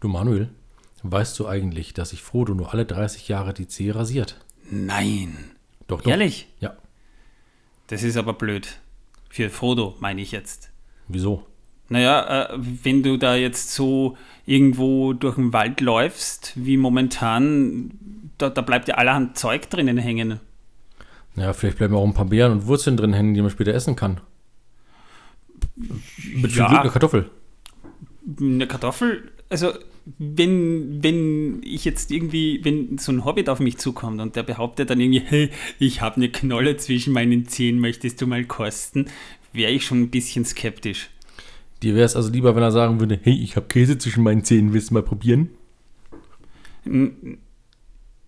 Du Manuel, weißt du eigentlich, dass sich Frodo nur alle 30 Jahre die Zehe rasiert? Nein. Doch, doch. Ehrlich? Ja. Das ist aber blöd. Für Frodo, meine ich jetzt. Wieso? Naja, äh, wenn du da jetzt so irgendwo durch den Wald läufst, wie momentan, da, da bleibt ja allerhand Zeug drinnen hängen. Naja, vielleicht bleiben auch ein paar Beeren und Wurzeln drin hängen, die man später essen kann. Mit viel Ja. Glück eine Kartoffel. Eine Kartoffel, also wenn, wenn ich jetzt irgendwie, wenn so ein Hobbit auf mich zukommt und der behauptet dann irgendwie, hey, ich habe eine Knolle zwischen meinen Zähnen, möchtest du mal kosten, wäre ich schon ein bisschen skeptisch. Dir wäre es also lieber, wenn er sagen würde, hey, ich habe Käse zwischen meinen Zähnen, willst du mal probieren?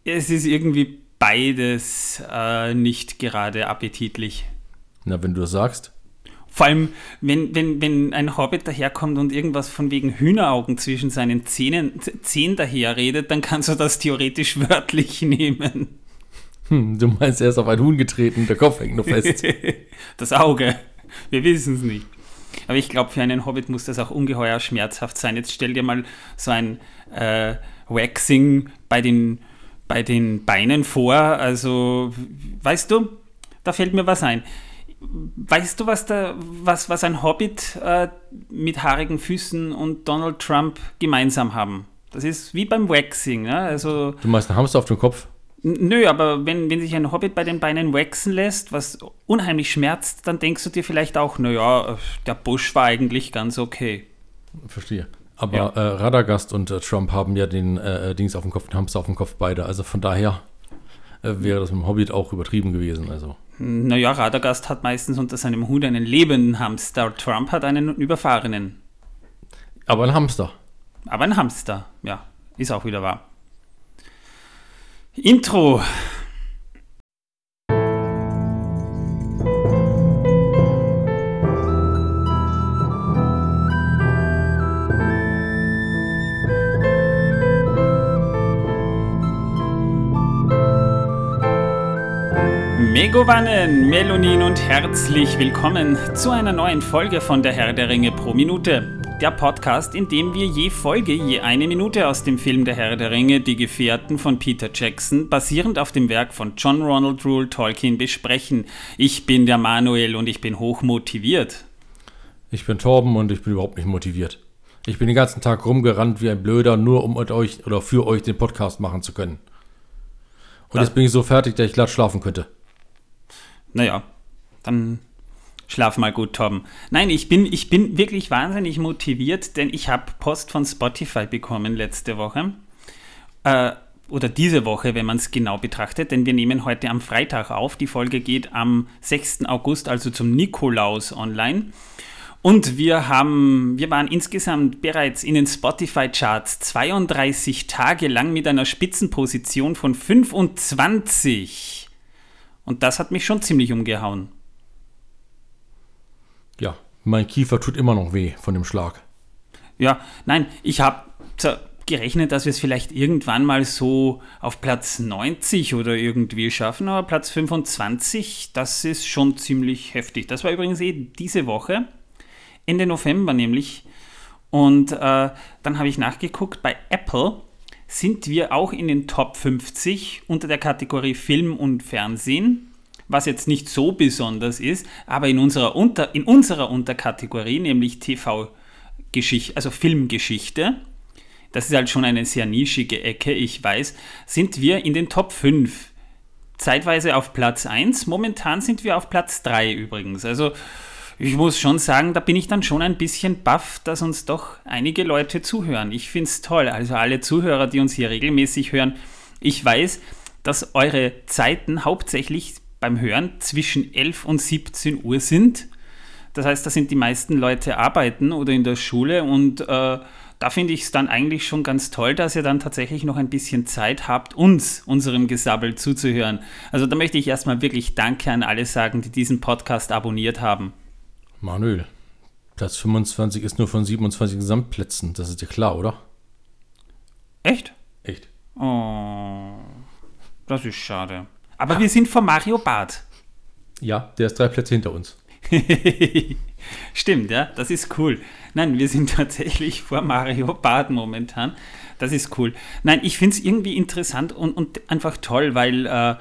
Es ist irgendwie beides äh, nicht gerade appetitlich. Na, wenn du das sagst. Vor allem, wenn, wenn, wenn ein Hobbit daherkommt und irgendwas von wegen Hühneraugen zwischen seinen Zähnen, Zähnen daherredet, dann kannst du das theoretisch wörtlich nehmen. Hm, du meinst, er ist auf ein Huhn getreten, der Kopf hängt noch fest. Das Auge. Wir wissen es nicht. Aber ich glaube, für einen Hobbit muss das auch ungeheuer schmerzhaft sein. Jetzt stell dir mal so ein äh, Waxing bei den, bei den Beinen vor. Also, weißt du, da fällt mir was ein. Weißt du, was, da, was, was ein Hobbit äh, mit haarigen Füßen und Donald Trump gemeinsam haben? Das ist wie beim Waxing. Ne? Also, Du meinst einen Hamster auf dem Kopf? Nö, aber wenn, wenn sich ein Hobbit bei den Beinen waxen lässt, was unheimlich schmerzt, dann denkst du dir vielleicht auch, naja, der Busch war eigentlich ganz okay. Verstehe. Aber Ja. äh, Radagast und äh, Trump haben ja den äh, Dings auf dem Kopf, den Hamster auf dem Kopf beide. Also von daher äh, wäre das mit dem Hobbit auch übertrieben gewesen. Also Naja, Radagast hat meistens unter seinem Hut einen lebenden Hamster, Trump hat einen überfahrenen. Aber ein Hamster. Aber ein Hamster, ja, ist auch wieder wahr. Intro. Megovanen, Melonin und herzlich willkommen zu einer neuen Folge von Der Herr der Ringe pro Minute. Der Podcast, in dem wir je Folge je eine Minute aus dem Film Der Herr der Ringe, Die Gefährten von Peter Jackson, basierend auf dem Werk von John Ronald Rule Tolkien besprechen. Ich bin der Manuel und ich bin hoch motiviert. Ich bin Torben und ich bin überhaupt nicht motiviert. Ich bin den ganzen Tag rumgerannt wie ein Blöder, nur um euch oder für euch den Podcast machen zu können. Und Das- jetzt bin ich so fertig, dass ich glatt schlafen könnte. Naja, dann schlaf mal gut, Torben. Nein, ich bin, ich bin wirklich wahnsinnig motiviert, denn ich habe Post von Spotify bekommen letzte Woche. Äh, oder diese Woche, wenn man es genau betrachtet, denn wir nehmen heute am Freitag auf. Die Folge geht am 6. August, also zum Nikolaus online. Und wir haben, wir waren insgesamt bereits in den Spotify-Charts 32 Tage lang mit einer Spitzenposition von 25. Und das hat mich schon ziemlich umgehauen. Ja, mein Kiefer tut immer noch weh von dem Schlag. Ja, nein, ich habe gerechnet, dass wir es vielleicht irgendwann mal so auf Platz 90 oder irgendwie schaffen, aber Platz 25, das ist schon ziemlich heftig. Das war übrigens eh diese Woche, Ende November nämlich. Und äh, dann habe ich nachgeguckt, bei Apple sind wir auch in den Top 50 unter der Kategorie Film und Fernsehen, was jetzt nicht so besonders ist, aber in unserer, unter, in unserer Unterkategorie, nämlich TV-Geschichte, also Filmgeschichte, das ist halt schon eine sehr nischige Ecke, ich weiß, sind wir in den Top 5. Zeitweise auf Platz 1, momentan sind wir auf Platz 3 übrigens. Also ich muss schon sagen, da bin ich dann schon ein bisschen baff, dass uns doch einige Leute zuhören. Ich finde es toll. Also alle Zuhörer, die uns hier regelmäßig hören, ich weiß, dass eure Zeiten hauptsächlich beim Hören zwischen 11 und 17 Uhr sind. Das heißt, da sind die meisten Leute arbeiten oder in der Schule und äh, da finde ich es dann eigentlich schon ganz toll, dass ihr dann tatsächlich noch ein bisschen Zeit habt, uns, unserem Gesabbel zuzuhören. Also da möchte ich erstmal wirklich Danke an alle sagen, die diesen Podcast abonniert haben. Manuel, Platz 25 ist nur von 27 Gesamtplätzen. Das ist dir klar, oder? Echt? Echt? Oh, das ist schade. Aber wir sind vor Mario Barth. Ja, der ist drei Plätze hinter uns. Stimmt, ja, das ist cool. Nein, wir sind tatsächlich vor Mario Bad momentan. Das ist cool. Nein, ich finde es irgendwie interessant und, und einfach toll, weil äh,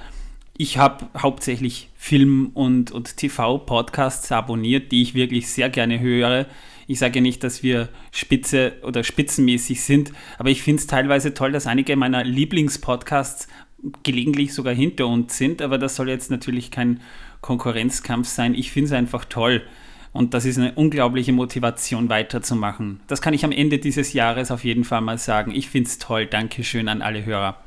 ich habe hauptsächlich Film- und, und TV-Podcasts abonniert, die ich wirklich sehr gerne höre. Ich sage nicht, dass wir spitze oder spitzenmäßig sind, aber ich finde es teilweise toll, dass einige meiner Lieblingspodcasts gelegentlich sogar hinter uns sind, aber das soll jetzt natürlich kein Konkurrenzkampf sein. Ich finde es einfach toll. Und das ist eine unglaubliche Motivation, weiterzumachen. Das kann ich am Ende dieses Jahres auf jeden Fall mal sagen. Ich finde es toll. Dankeschön an alle Hörer.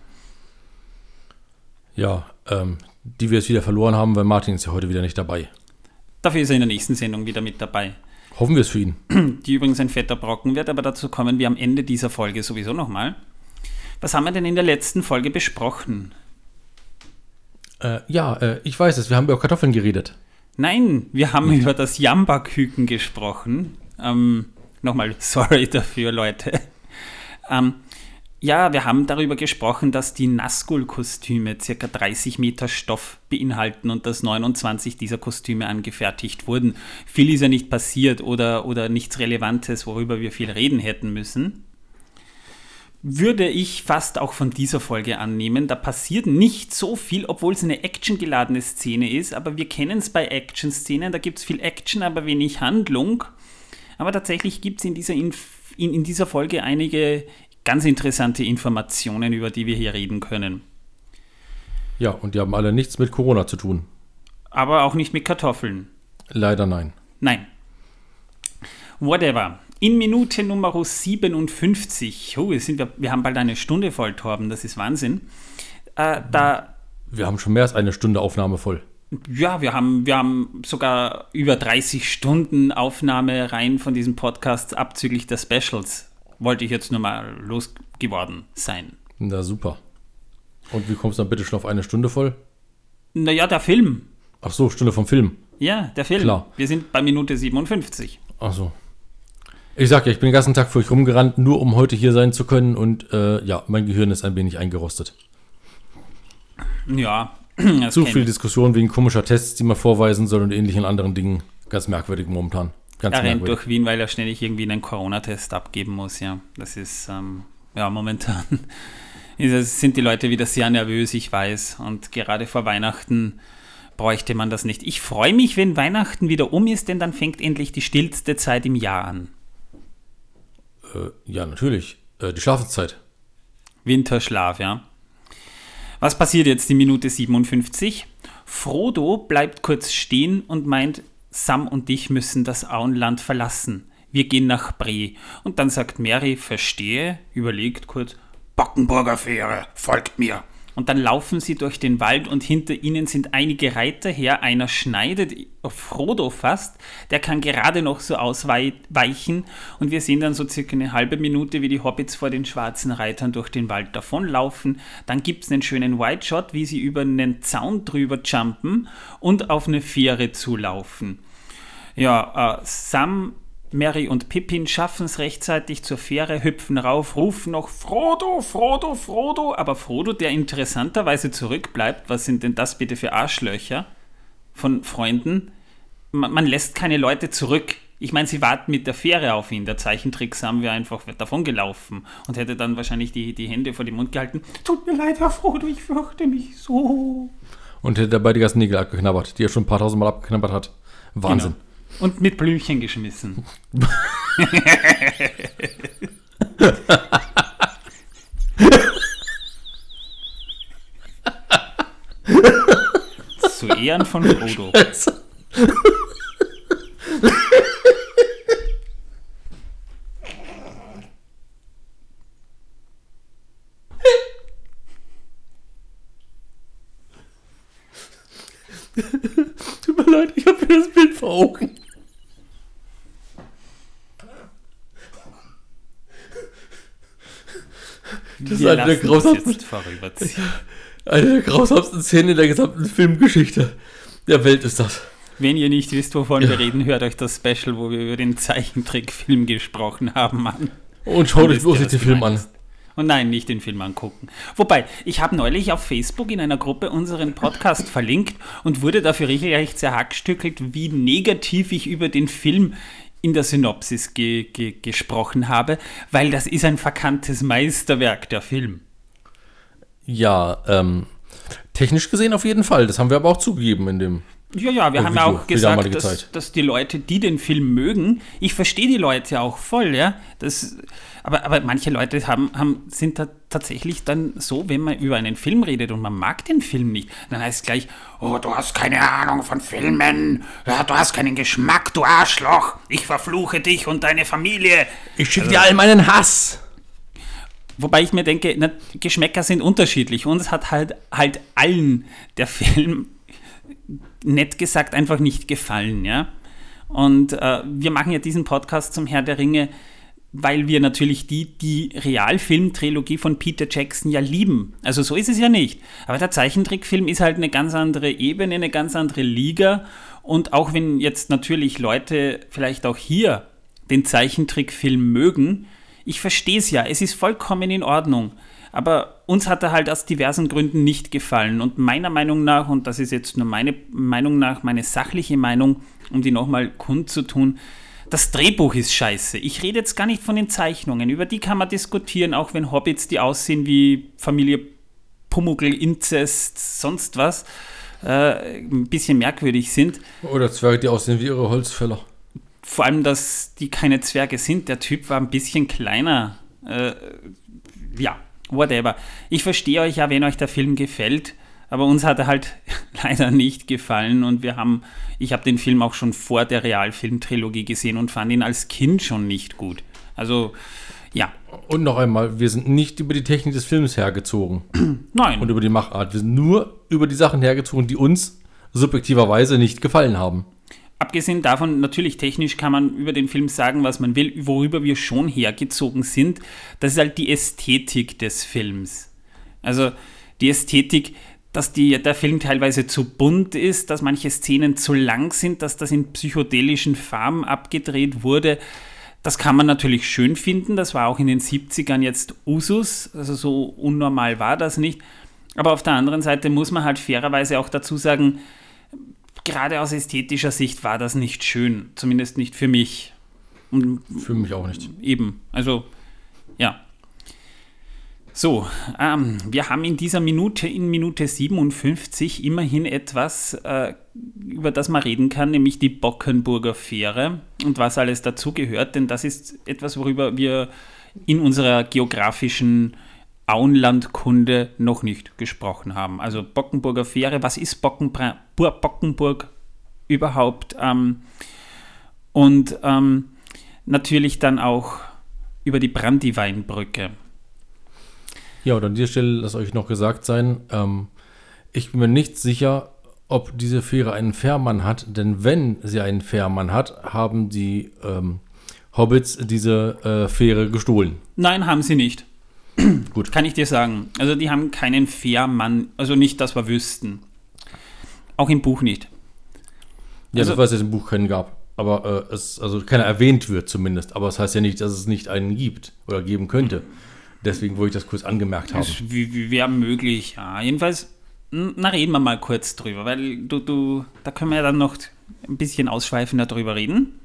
Ja, ähm, die wir jetzt wieder verloren haben, weil Martin ist ja heute wieder nicht dabei. Dafür ist er in der nächsten Sendung wieder mit dabei. Hoffen wir es für ihn. Die übrigens ein fetter Brocken wird, aber dazu kommen wir am Ende dieser Folge sowieso nochmal. Was haben wir denn in der letzten Folge besprochen? Äh, ja, äh, ich weiß es, wir haben über Kartoffeln geredet. Nein, wir haben über das Jamba-Küken gesprochen. Ähm, nochmal, sorry dafür, Leute. Ähm, ja, wir haben darüber gesprochen, dass die Nazgul-Kostüme ca. 30 Meter Stoff beinhalten und dass 29 dieser Kostüme angefertigt wurden. Viel ist ja nicht passiert oder, oder nichts Relevantes, worüber wir viel reden hätten müssen. Würde ich fast auch von dieser Folge annehmen. Da passiert nicht so viel, obwohl es eine actiongeladene Szene ist, aber wir kennen es bei Action-Szenen. Da gibt es viel Action, aber wenig Handlung. Aber tatsächlich gibt es in dieser, in, in dieser Folge einige ganz interessante Informationen, über die wir hier reden können. Ja, und die haben alle nichts mit Corona zu tun. Aber auch nicht mit Kartoffeln. Leider nein. Nein. Whatever. In Minute Nummer 57, oh, sind wir, wir haben bald eine Stunde voll, Torben, das ist Wahnsinn. Äh, da, Wir haben schon mehr als eine Stunde Aufnahme voll. ja, wir haben, wir haben sogar über 30 Stunden Aufnahme rein von diesem Podcast abzüglich der Specials. Wollte ich jetzt nur mal losgeworden sein. Na super. Und wie kommst du dann bitte schon auf eine Stunde voll? Naja, der Film. Ach so, Stunde vom Film. Ja, der Film. Klar. Wir sind bei Minute 57. Ach so. Ich sag ja, ich bin den ganzen Tag für euch rumgerannt, nur um heute hier sein zu können und äh, ja, mein Gehirn ist ein wenig eingerostet. Ja. Zu viel Diskussion wegen komischer Tests, die man vorweisen soll und ähnlichen anderen Dingen. Ganz merkwürdig momentan. Ganz Er rennt merkwürdig. durch Wien, weil er ständig irgendwie einen Corona-Test abgeben muss, ja. Das ist, ähm, ja, momentan es, sind die Leute wieder sehr nervös, ich weiß. Und gerade vor Weihnachten bräuchte man das nicht. Ich freue mich, wenn Weihnachten wieder um ist, denn dann fängt endlich die stillste Zeit im Jahr an. Äh, ja, natürlich. Äh, die Schlafenszeit. Winterschlaf, ja. Was passiert jetzt die Minute 57? Frodo bleibt kurz stehen und meint, Sam und ich müssen das Auenland verlassen. Wir gehen nach Bree. Und dann sagt Mary, verstehe, überlegt kurz, Bockenburger Fähre, folgt mir. Und dann laufen sie durch den Wald und hinter ihnen sind einige Reiter her. Einer schneidet auf Frodo fast, der kann gerade noch so ausweichen und wir sehen dann so circa eine halbe Minute, wie die Hobbits vor den schwarzen Reitern durch den Wald davonlaufen. Dann gibt es einen schönen White Shot, wie sie über einen Zaun drüber jumpen und auf eine Fähre zulaufen. Ja, äh, Sam, Mary und Pippin schaffen es rechtzeitig zur Fähre, hüpfen rauf, rufen noch Frodo, Frodo, Frodo. Aber Frodo, der interessanterweise zurückbleibt, was sind denn das bitte für Arschlöcher von Freunden? Man, man lässt keine Leute zurück. Ich meine, sie warten mit der Fähre auf ihn. Der Zeichentrick Sam wäre einfach davon gelaufen und hätte dann wahrscheinlich die, die Hände vor den Mund gehalten. Tut mir leid, Herr Frodo, ich fürchte mich so. Und hätte dabei die ganzen Nägel abgeknabbert, die er schon ein paar tausend Mal abgeknabbert hat. Wahnsinn. Genau. Und mit Blümchen geschmissen. Zu Ehren von Frodo. Tut mir leid, ich habe mir das Bild vor Augen. Das ist Wir eine der grausamsten, eine der grausamsten Szenen der gesamten Filmgeschichte der Welt ist das. Wenn ihr nicht wisst, wovon wir reden, hört euch das Special, wo wir über den Zeichentrickfilm gesprochen haben, an. Und schaut euch bloß den Film an. Und nein, nicht den Film angucken. Wobei, ich habe neulich auf Facebook in einer Gruppe unseren Podcast verlinkt und wurde dafür regelrecht zerhackstückelt, wie negativ ich über den Film in der Synopsis ge ge gesprochen habe, weil das ist ein verkanntes Meisterwerk, der Film. Ja, ähm, technisch gesehen auf jeden Fall. Das haben wir aber auch zugegeben in dem. Ja, ja, wir haben ja Video, auch gesagt, dass, dass die Leute, die den Film mögen, ich verstehe die Leute auch voll, ja. Das, aber, aber manche Leute haben, haben, sind da tatsächlich dann so, wenn man über einen Film redet und man mag den Film nicht, dann heißt es gleich, oh, du hast keine Ahnung von Filmen, ja, du hast keinen Geschmack, du Arschloch, ich verfluche dich und deine Familie. Ich schicke dir all meinen Hass. Wobei ich mir denke, na, Geschmäcker sind unterschiedlich. Uns hat halt, halt allen der Film nett gesagt einfach nicht gefallen, ja. Und äh, wir machen ja diesen Podcast zum Herr der Ringe, weil wir natürlich die, die Realfilm-Trilogie von Peter Jackson ja lieben. Also so ist es ja nicht. Aber der Zeichentrickfilm ist halt eine ganz andere Ebene, eine ganz andere Liga. Und auch wenn jetzt natürlich Leute vielleicht auch hier den Zeichentrickfilm mögen, ich verstehe es ja, es ist vollkommen in Ordnung. Aber uns hat er halt aus diversen Gründen nicht gefallen. Und meiner Meinung nach, und das ist jetzt nur meine Meinung nach, meine sachliche Meinung, um die nochmal kundzutun, das Drehbuch ist scheiße. Ich rede jetzt gar nicht von den Zeichnungen. Über die kann man diskutieren, auch wenn Hobbits, die aussehen wie Familie Pumuckl, Inzest, sonst was, äh, ein bisschen merkwürdig sind. Oder Zwerge, die aussehen wie ihre Holzfäller. Vor allem, dass die keine Zwerge sind. Der Typ war ein bisschen kleiner. Äh, ja, whatever. Ich verstehe euch ja, wenn euch der Film gefällt, aber uns hat er halt leider nicht gefallen und wir haben, ich habe den Film auch schon vor der Realfilm-Trilogie gesehen und fand ihn als Kind schon nicht gut. Also, ja, Und noch einmal, wir sind nicht über die Technik des Films hergezogen nein. und über die Machart. Wir sind nur über die Sachen hergezogen, die uns subjektiverweise nicht gefallen haben. Abgesehen davon, natürlich technisch kann man über den Film sagen, was man will, worüber wir schon hergezogen sind. Das ist halt die Ästhetik des Films. Also die Ästhetik, dass die, der Film teilweise zu bunt ist, dass manche Szenen zu lang sind, dass das in psychedelischen Farben abgedreht wurde. Das kann man natürlich schön finden. Das war auch in den 70ern jetzt Usus. Also so unnormal war das nicht. Aber auf der anderen Seite muss man halt fairerweise auch dazu sagen, gerade aus ästhetischer Sicht war das nicht schön, zumindest nicht für mich. Und Für mich auch nicht. eben, also ja. So, ähm, wir haben in dieser Minute, in Minute 57, immerhin etwas, äh, über das man reden kann, nämlich die Bockenburger Fähre und was alles dazugehört, denn das ist etwas, worüber wir in unserer geografischen Auenlandkunde noch nicht gesprochen haben. Also Bockenburger Fähre, was ist Bockenbra Bur Bockenburg überhaupt? Ähm, und ähm, natürlich dann auch über die Brandyweinbrücke. Ja, und an dieser Stelle lasst euch noch gesagt sein, ähm, ich bin mir nicht sicher, ob diese Fähre einen Fährmann hat, denn wenn sie einen Fährmann hat, haben die ähm, Hobbits diese äh, Fähre gestohlen. Nein, haben sie nicht. Gut. Kann ich dir sagen. Also die haben keinen Fährmann, also nicht, dass wir wüssten. Auch im Buch nicht. Ja, Also- das weiß ich, dass es im Buch keinen gab. Aber äh, es, also keiner erwähnt wird zumindest. Aber es heißt ja nicht, dass es nicht einen gibt oder geben könnte. Deswegen wollte ich das kurz angemerkt haben. Das wäre möglich, ja. Jedenfalls, na, reden wir mal kurz drüber, weil du, du, da können wir ja dann noch ein bisschen ausschweifender drüber reden.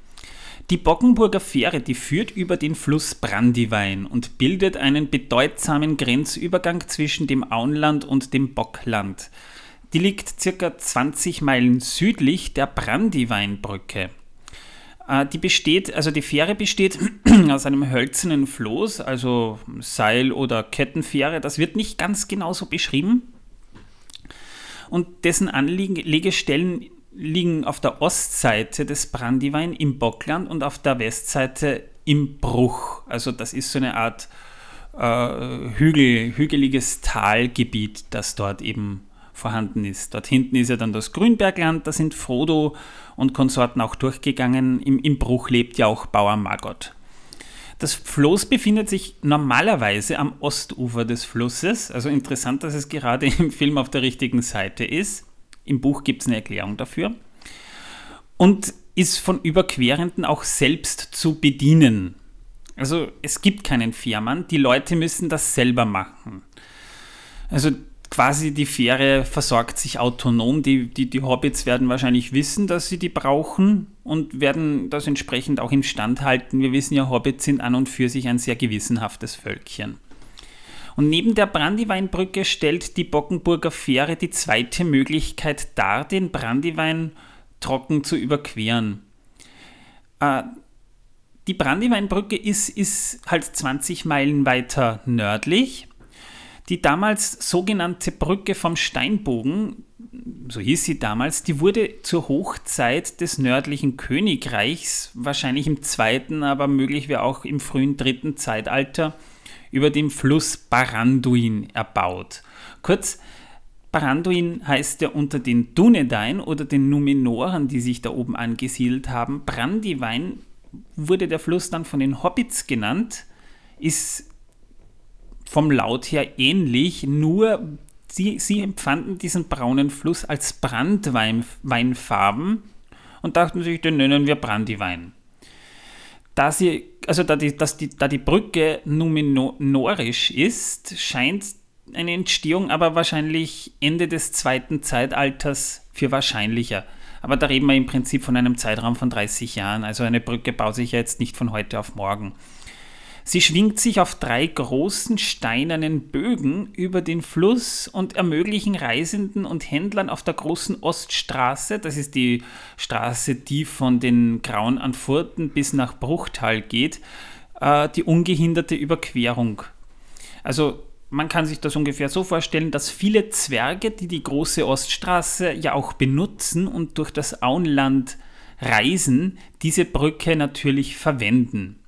Die Bockenburger Fähre, die führt über den Fluss Brandywein und bildet einen bedeutsamen Grenzübergang zwischen dem Auenland und dem Bockland. Die liegt circa 20 Meilen südlich der Brandyweinbrücke. Äh, Die besteht, also die Fähre besteht aus einem hölzernen Floß, also Seil- oder Kettenfähre. Das wird nicht ganz genau so beschrieben. Und dessen Anlegestellen liegen auf der Ostseite des Brandywein im Bockland und auf der Westseite im Bruch. Also das ist so eine Art äh, Hügel, hügeliges Talgebiet, das dort eben vorhanden ist. Dort hinten ist ja dann das Grünbergland, da sind Frodo und Konsorten auch durchgegangen. Im, im Bruch lebt ja auch Bauer Margot. Das Floß befindet sich normalerweise am Ostufer des Flusses. Also interessant, dass es gerade im Film auf der richtigen Seite ist. Im Buch gibt es eine Erklärung dafür. Und ist von Überquerenden auch selbst zu bedienen. Also es gibt keinen Fährmann, die Leute müssen das selber machen. Also quasi die Fähre versorgt sich autonom. Die, die, die Hobbits werden wahrscheinlich wissen, dass sie die brauchen und werden das entsprechend auch im Stand halten. Wir wissen ja, Hobbits sind an und für sich ein sehr gewissenhaftes Völkchen. Und neben der Brandyweinbrücke stellt die Bockenburger Fähre die zweite Möglichkeit dar, den Brandywein trocken zu überqueren. Äh, die Brandyweinbrücke ist, ist halt 20 Meilen weiter nördlich die damals sogenannte Brücke vom Steinbogen, so hieß sie damals, die wurde zur Hochzeit des nördlichen Königreichs, wahrscheinlich im zweiten, aber möglich wäre auch im frühen dritten Zeitalter, über dem Fluss Baranduin erbaut. Kurz, Baranduin heißt ja unter den Dunedain oder den Numenoren, die sich da oben angesiedelt haben. Brandywein wurde der Fluss dann von den Hobbits genannt, ist vom Laut her ähnlich, nur sie, sie empfanden diesen braunen Fluss als Brandweinfarben und dachten sich, den nennen wir Brandywein. Da, sie, also da, die, dass die, da die Brücke numenorisch ist, scheint eine Entstehung aber wahrscheinlich Ende des zweiten Zeitalters für wahrscheinlicher. Aber da reden wir im Prinzip von einem Zeitraum von 30 Jahren. Also eine Brücke baut sich ja jetzt nicht von heute auf morgen. Sie schwingt sich auf drei großen steinernen Bögen über den Fluss und ermöglichen Reisenden und Händlern auf der großen Oststraße, das ist die Straße, die von den Grauen an Furten bis nach Bruchtal geht, äh, die ungehinderte Überquerung. Also man kann sich das ungefähr so vorstellen, dass viele Zwerge, die die große Oststraße ja auch benutzen und durch das Auenland reisen, diese Brücke natürlich verwenden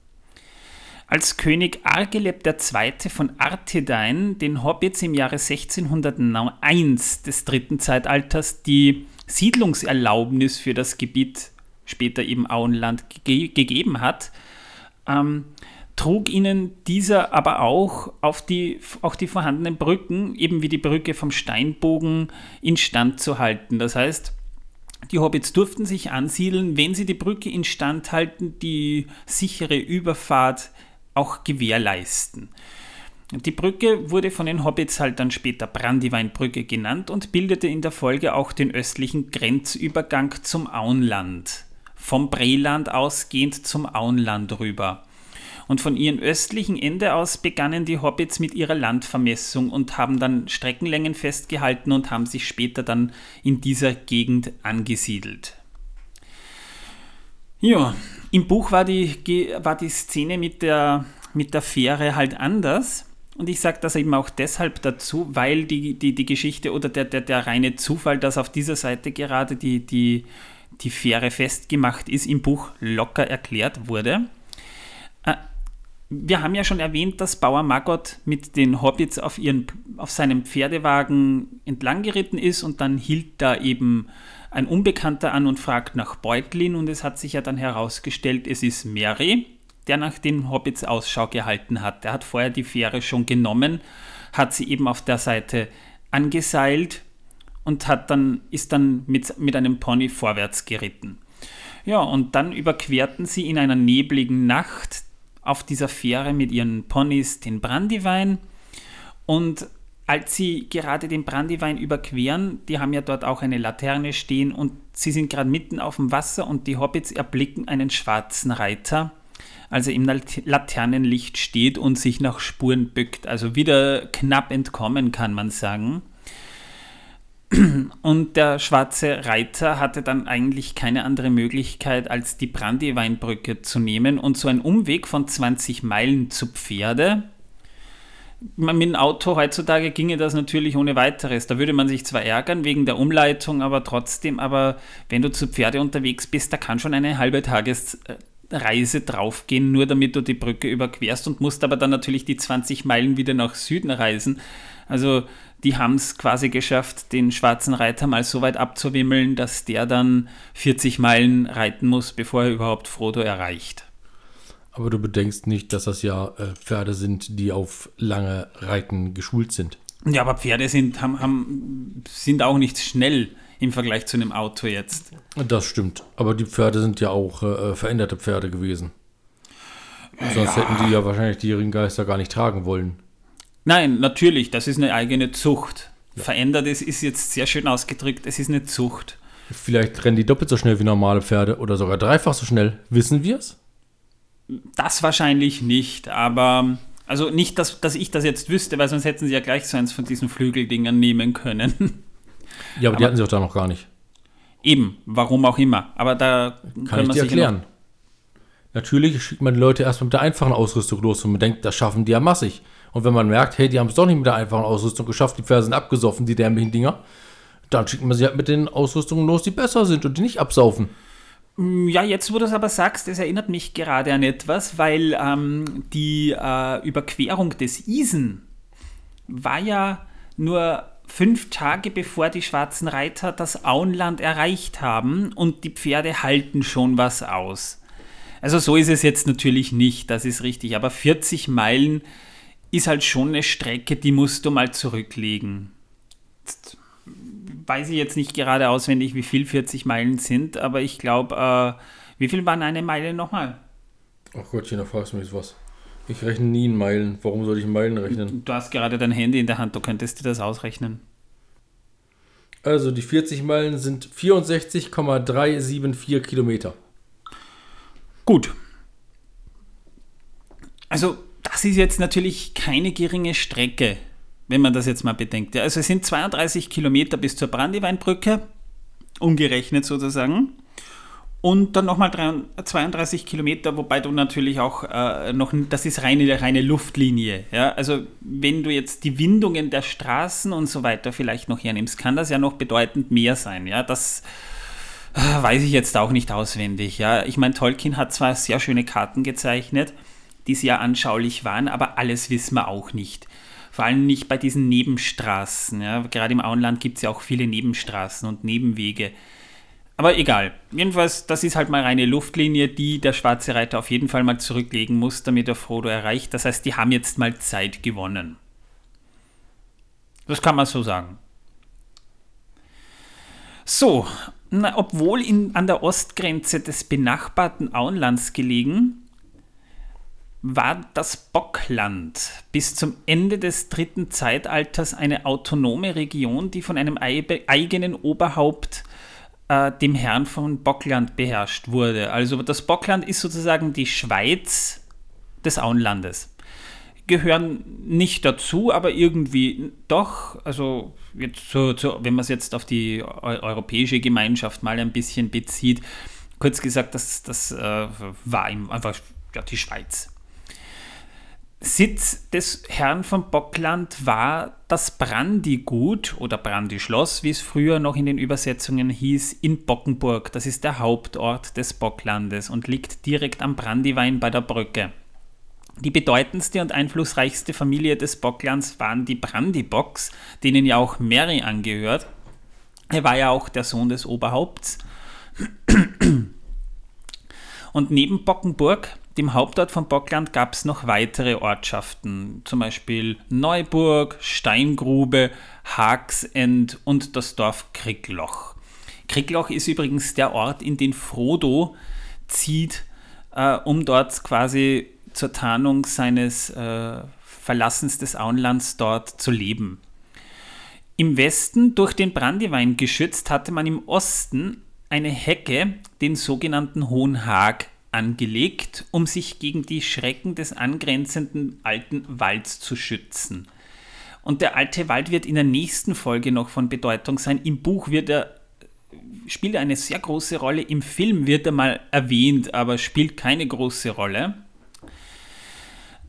als König Argeleb II. von Arthedain den Hobbits im Jahre 1601 des dritten Zeitalters die Siedlungserlaubnis für das Gebiet, später eben Auenland, ge gegeben hat, ähm, trug ihnen dieser aber auch auf die, auch die vorhandenen Brücken, eben wie die Brücke vom Steinbogen, instand zu halten. Das heißt, die Hobbits durften sich ansiedeln, wenn sie die Brücke instand halten, die sichere Überfahrt auch gewährleisten. Die Brücke wurde von den Hobbits halt dann später Brandyweinbrücke genannt und bildete in der Folge auch den östlichen Grenzübergang zum Auenland. Vom Breland ausgehend zum Auenland rüber. Und von ihrem östlichen Ende aus begannen die Hobbits mit ihrer Landvermessung und haben dann Streckenlängen festgehalten und haben sich später dann in dieser Gegend angesiedelt. Ja, im Buch war die, war die Szene mit der, mit der Fähre halt anders. Und ich sage das eben auch deshalb dazu, weil die, die, die Geschichte oder der, der, der reine Zufall, dass auf dieser Seite gerade die, die, die Fähre festgemacht ist, im Buch locker erklärt wurde. Äh, wir haben ja schon erwähnt, dass Bauer Margot mit den Hobbits auf, ihren, auf seinem Pferdewagen entlang geritten ist und dann hielt da eben ein Unbekannter an und fragt nach Beutlin und es hat sich ja dann herausgestellt, es ist Mary, der nach den Hobbits Ausschau gehalten hat. Der hat vorher die Fähre schon genommen, hat sie eben auf der Seite angeseilt und hat dann, ist dann mit, mit einem Pony vorwärts geritten. Ja, und dann überquerten sie in einer nebligen Nacht auf dieser Fähre mit ihren Ponys den Brandywein und als sie gerade den Brandywein überqueren, die haben ja dort auch eine Laterne stehen und sie sind gerade mitten auf dem Wasser und die Hobbits erblicken einen schwarzen Reiter, als er im Laternenlicht steht und sich nach Spuren bückt. Also wieder knapp entkommen, kann man sagen. Und der schwarze Reiter hatte dann eigentlich keine andere Möglichkeit, als die Brandyweinbrücke zu nehmen und so einen Umweg von 20 Meilen zu Pferde mit dem Auto heutzutage ginge das natürlich ohne weiteres. Da würde man sich zwar ärgern wegen der Umleitung, aber trotzdem, aber wenn du zu Pferde unterwegs bist, da kann schon eine halbe Tagesreise draufgehen, nur damit du die Brücke überquerst und musst aber dann natürlich die 20 Meilen wieder nach Süden reisen. Also die haben es quasi geschafft, den schwarzen Reiter mal so weit abzuwimmeln, dass der dann 40 Meilen reiten muss, bevor er überhaupt Frodo erreicht. Aber du bedenkst nicht, dass das ja äh, Pferde sind, die auf lange Reiten geschult sind. Ja, aber Pferde sind, haben, haben, sind auch nicht schnell im Vergleich zu einem Auto jetzt. Das stimmt. Aber die Pferde sind ja auch äh, veränderte Pferde gewesen. Sonst ja. hätten die ja wahrscheinlich die Ringgeister gar nicht tragen wollen. Nein, natürlich, das ist eine eigene Zucht. Ja. Verändert ist, ist jetzt sehr schön ausgedrückt, es ist eine Zucht. Vielleicht rennen die doppelt so schnell wie normale Pferde oder sogar dreifach so schnell. Wissen wir es? Das wahrscheinlich nicht, aber also nicht, dass, dass ich das jetzt wüsste, weil sonst hätten sie ja gleich so eins von diesen Flügeldingern nehmen können. Ja, aber, aber die hatten sie auch da noch gar nicht. Eben, warum auch immer. Aber da kann ich dir erklären. Natürlich schickt man die Leute erstmal mit der einfachen Ausrüstung los und man denkt, das schaffen die ja massig. Und wenn man merkt, hey, die haben es doch nicht mit der einfachen Ausrüstung geschafft, die Pferde sind abgesoffen, die dämlichen Dinger, dann schickt man sie halt mit den Ausrüstungen los, die besser sind und die nicht absaufen. Mm, ja, jetzt wo du es aber sagst, das erinnert mich gerade an etwas, weil ähm, die äh, Überquerung des Isen war ja nur fünf Tage bevor die schwarzen Reiter das Auenland erreicht haben und die Pferde halten schon was aus. Also so ist es jetzt natürlich nicht, das ist richtig, aber 40 Meilen ist halt schon eine Strecke, die musst du mal zurücklegen. Weiß ich jetzt nicht gerade auswendig, wie viel 40 Meilen sind, aber ich glaube, äh, wie viel waren eine Meile nochmal? Ach Gottchen, da fragst du mich was. Ich rechne nie in Meilen. Warum soll ich in Meilen rechnen? Du hast gerade dein Handy in der Hand, du könntest dir das ausrechnen. Also die 40 Meilen sind 64,374 Kilometer. Gut. Also das ist jetzt natürlich keine geringe Strecke, wenn man das jetzt mal bedenkt. Also es sind 32 Kilometer bis zur Brandyweinbrücke, umgerechnet sozusagen und dann nochmal 32 Kilometer, wobei du natürlich auch äh, noch, das ist reine, reine Luftlinie. Ja? Also wenn du jetzt die Windungen der Straßen und so weiter vielleicht noch hernimmst, kann das ja noch bedeutend mehr sein. Ja? Das äh, weiß ich jetzt auch nicht auswendig. Ja? Ich meine, Tolkien hat zwar sehr schöne Karten gezeichnet, die sehr anschaulich waren, aber alles wissen wir auch nicht. Vor allem nicht bei diesen Nebenstraßen. Ja? Gerade im Auenland gibt es ja auch viele Nebenstraßen und Nebenwege aber egal. Jedenfalls, das ist halt mal reine Luftlinie, die der schwarze Reiter auf jeden Fall mal zurücklegen muss, damit er Frodo erreicht. Das heißt, die haben jetzt mal Zeit gewonnen. Das kann man so sagen. So, na, obwohl in, an der Ostgrenze des benachbarten Auenlands gelegen, war das Bockland bis zum Ende des dritten Zeitalters eine autonome Region, die von einem eigenen Oberhaupt äh, dem Herrn von Bockland beherrscht wurde. Also das Bockland ist sozusagen die Schweiz des Auenlandes. Gehören nicht dazu, aber irgendwie doch. Also jetzt so, so, wenn man es jetzt auf die europäische Gemeinschaft mal ein bisschen bezieht, kurz gesagt, das, das äh, war einfach ja, die Schweiz. Sitz des Herrn von Bockland war das Brandigut oder Brandischloss, wie es früher noch in den Übersetzungen hieß, in Bockenburg. Das ist der Hauptort des Bocklandes und liegt direkt am Brandiwein bei der Brücke. Die bedeutendste und einflussreichste Familie des Bocklands waren die Brandibocks, denen ja auch Mary angehört. Er war ja auch der Sohn des Oberhaupts. Und neben Bockenburg dem Hauptort von Bockland gab es noch weitere Ortschaften, zum Beispiel Neuburg, Steingrube, Hagsend und das Dorf Krickloch. Krickloch ist übrigens der Ort, in den Frodo zieht, äh, um dort quasi zur Tarnung seines äh, Verlassens des Auenlands dort zu leben. Im Westen durch den Brandywein geschützt hatte man im Osten eine Hecke, den sogenannten Hohen Hag, angelegt, um sich gegen die Schrecken des angrenzenden alten Walds zu schützen. Und der alte Wald wird in der nächsten Folge noch von Bedeutung sein. Im Buch wird er spielt er eine sehr große Rolle. Im Film wird er mal erwähnt, aber spielt keine große Rolle.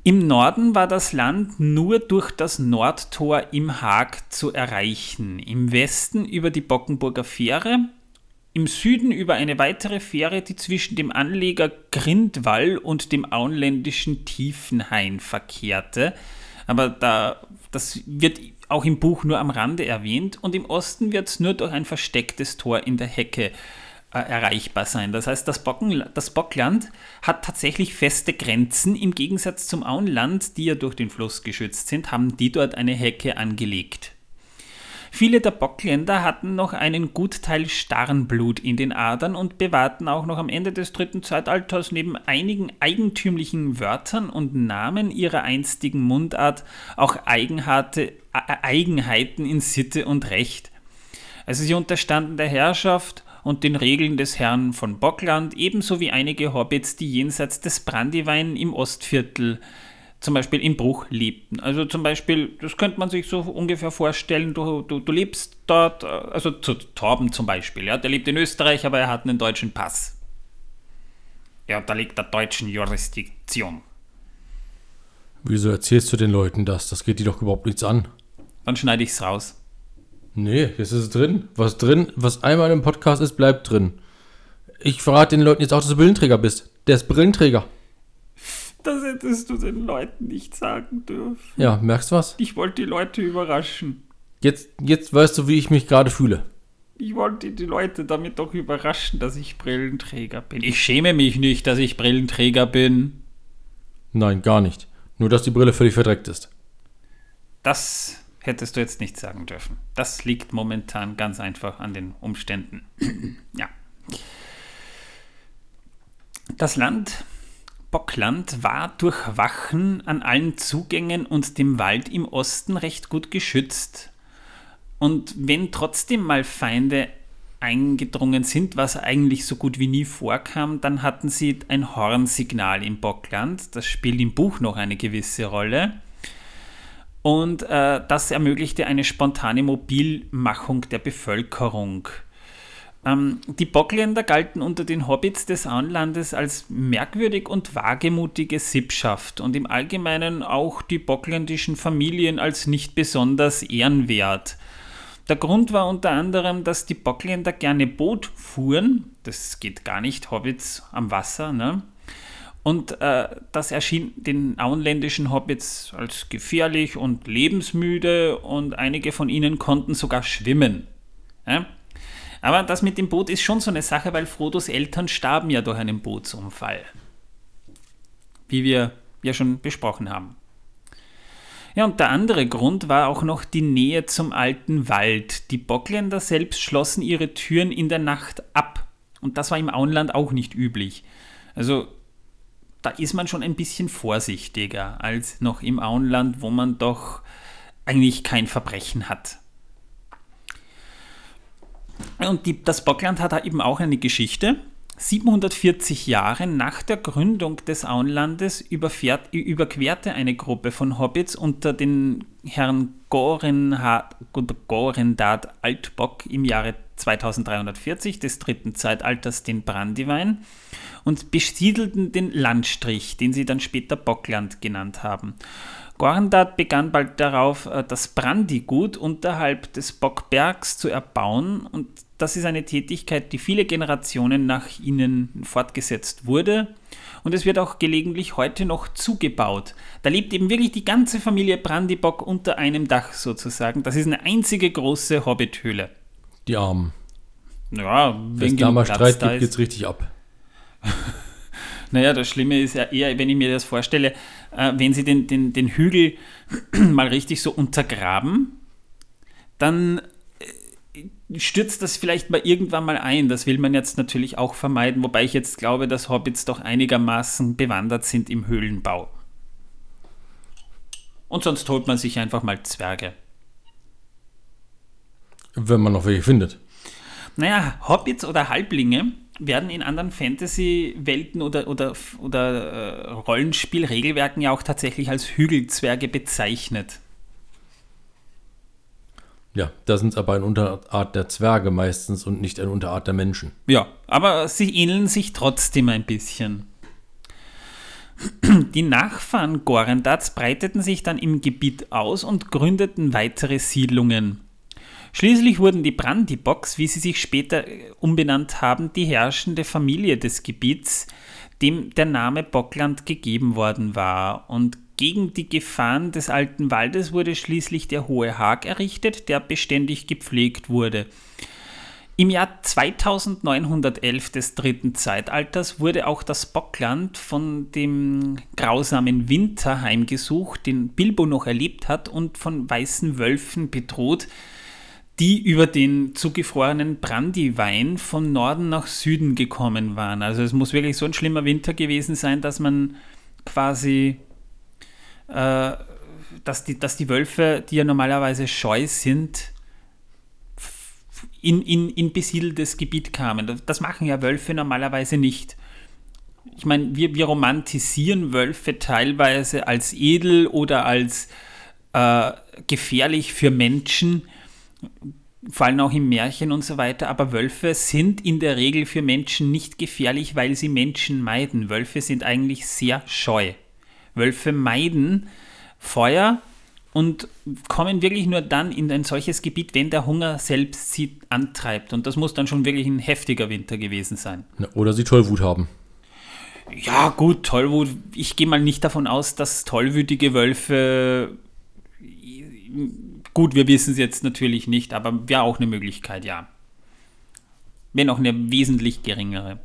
Im Norden war das Land nur durch das Nordtor im Haag zu erreichen. Im Westen über die Bockenburger Fähre im Süden über eine weitere Fähre, die zwischen dem Anleger Grindwall und dem auenländischen Tiefenhain verkehrte. Aber da, das wird auch im Buch nur am Rande erwähnt und im Osten wird es nur durch ein verstecktes Tor in der Hecke äh, erreichbar sein. Das heißt, das, Bocken, das Bockland hat tatsächlich feste Grenzen. Im Gegensatz zum Auenland, die ja durch den Fluss geschützt sind, haben die dort eine Hecke angelegt. Viele der Bockländer hatten noch einen Gutteil Starrenblut in den Adern und bewahrten auch noch am Ende des dritten Zeitalters neben einigen eigentümlichen Wörtern und Namen ihrer einstigen Mundart auch Eigenheiten in Sitte und Recht. Also sie unterstanden der Herrschaft und den Regeln des Herrn von Bockland, ebenso wie einige Hobbits, die jenseits des Brandywein im Ostviertel zum Beispiel in Bruch lebten. Also zum Beispiel, das könnte man sich so ungefähr vorstellen, du, du, du lebst dort, also zu Torben zum Beispiel, ja, der lebt in Österreich, aber er hat einen deutschen Pass. Ja, da liegt der deutschen Jurisdiktion. Wieso erzählst du den Leuten das? Das geht dir doch überhaupt nichts an. Dann schneide ich es raus. Nee, jetzt ist es drin. Was drin, was einmal im Podcast ist, bleibt drin. Ich verrate den Leuten jetzt auch, dass du Brillenträger bist. Der ist Brillenträger. Das hättest du den Leuten nicht sagen dürfen. Ja, merkst du was? Ich wollte die Leute überraschen. Jetzt, jetzt weißt du, wie ich mich gerade fühle. Ich wollte die Leute damit doch überraschen, dass ich Brillenträger bin. Ich schäme mich nicht, dass ich Brillenträger bin. Nein, gar nicht. Nur, dass die Brille völlig verdreckt ist. Das hättest du jetzt nicht sagen dürfen. Das liegt momentan ganz einfach an den Umständen. ja. Das Land Bockland war durch Wachen an allen Zugängen und dem Wald im Osten recht gut geschützt. Und wenn trotzdem mal Feinde eingedrungen sind, was eigentlich so gut wie nie vorkam, dann hatten sie ein Hornsignal im Bockland. Das spielt im Buch noch eine gewisse Rolle. Und äh, das ermöglichte eine spontane Mobilmachung der Bevölkerung. Ähm, die Bockländer galten unter den Hobbits des Auenlandes als merkwürdig und wagemutige Sippschaft und im Allgemeinen auch die bockländischen Familien als nicht besonders ehrenwert. Der Grund war unter anderem, dass die Bockländer gerne Boot fuhren, das geht gar nicht, Hobbits am Wasser, ne? Und äh, das erschien den auenländischen Hobbits als gefährlich und lebensmüde und einige von ihnen konnten sogar schwimmen. Ja? Aber das mit dem Boot ist schon so eine Sache, weil Frodos Eltern starben ja durch einen Bootsunfall. Wie wir ja schon besprochen haben. Ja, und der andere Grund war auch noch die Nähe zum alten Wald. Die Bockländer selbst schlossen ihre Türen in der Nacht ab. Und das war im Auenland auch nicht üblich. Also da ist man schon ein bisschen vorsichtiger als noch im Auenland, wo man doch eigentlich kein Verbrechen hat. Und die, das Bockland hat eben auch eine Geschichte. 740 Jahre nach der Gründung des Auenlandes überquerte eine Gruppe von Hobbits unter den Herrn Gorendad Altbock im Jahre 2340 des dritten Zeitalters den Brandywein und besiedelten den Landstrich, den sie dann später Bockland genannt haben. Gorndad begann bald darauf, äh, das Brandygut unterhalb des Bockbergs zu erbauen und das ist eine Tätigkeit, die viele Generationen nach ihnen fortgesetzt wurde und es wird auch gelegentlich heute noch zugebaut. Da lebt eben wirklich die ganze Familie Brandybock unter einem Dach sozusagen. Das ist eine einzige große Hobbithöhle. Die Armen. Ja, wenn es da mal Streit gibt, geht's richtig ab. Naja, das Schlimme ist ja eher, wenn ich mir das vorstelle, äh, wenn sie den, den, den Hügel mal richtig so untergraben, dann äh, stürzt das vielleicht mal irgendwann mal ein. Das will man jetzt natürlich auch vermeiden, wobei ich jetzt glaube, dass Hobbits doch einigermaßen bewandert sind im Höhlenbau. Und sonst holt man sich einfach mal Zwerge. Wenn man noch welche findet. Naja, Hobbits oder Halblinge werden in anderen Fantasy-Welten oder, oder, oder äh, Rollenspielregelwerken ja auch tatsächlich als Hügelzwerge bezeichnet. Ja, da sind es aber eine Unterart der Zwerge meistens und nicht eine Unterart der Menschen. Ja, aber sie ähneln sich trotzdem ein bisschen. Die Nachfahren Gorendats breiteten sich dann im Gebiet aus und gründeten weitere Siedlungen. Schließlich wurden die Brandybox, wie sie sich später äh, umbenannt haben, die herrschende Familie des Gebiets, dem der Name Bockland gegeben worden war. Und gegen die Gefahren des alten Waldes wurde schließlich der Hohe Hag errichtet, der beständig gepflegt wurde. Im Jahr 2911 des dritten Zeitalters wurde auch das Bockland von dem grausamen Winter heimgesucht, den Bilbo noch erlebt hat und von weißen Wölfen bedroht, die über den zugefrorenen Brandywein von Norden nach Süden gekommen waren. Also es muss wirklich so ein schlimmer Winter gewesen sein, dass man quasi, äh, dass, die, dass die Wölfe, die ja normalerweise scheu sind, in, in, in besiedeltes Gebiet kamen. Das machen ja Wölfe normalerweise nicht. Ich meine, wir, wir romantisieren Wölfe teilweise als edel oder als äh, gefährlich für Menschen, vor allem auch im Märchen und so weiter, aber Wölfe sind in der Regel für Menschen nicht gefährlich, weil sie Menschen meiden. Wölfe sind eigentlich sehr scheu. Wölfe meiden Feuer und kommen wirklich nur dann in ein solches Gebiet, wenn der Hunger selbst sie antreibt. Und das muss dann schon wirklich ein heftiger Winter gewesen sein. Oder sie Tollwut haben. Ja, gut, Tollwut. Ich gehe mal nicht davon aus, dass tollwütige Wölfe. Gut, wir wissen es jetzt natürlich nicht, aber wäre auch eine Möglichkeit, ja. Wenn auch eine wesentlich geringere.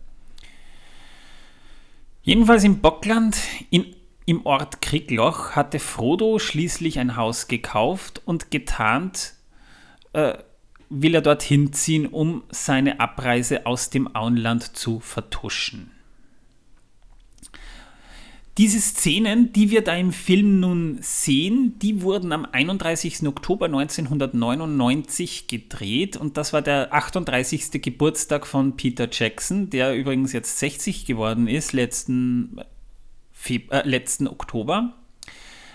Jedenfalls im Bockland, in im Ort Kriegloch hatte Frodo schließlich ein Haus gekauft und getarnt äh, will er dorthin ziehen, um seine Abreise aus dem Auenland zu vertuschen. Diese Szenen, die wir da im Film nun sehen, die wurden am 31. Oktober 1999 gedreht und das war der 38. Geburtstag von Peter Jackson, der übrigens jetzt 60 geworden ist, letzten Feb äh, letzten Oktober.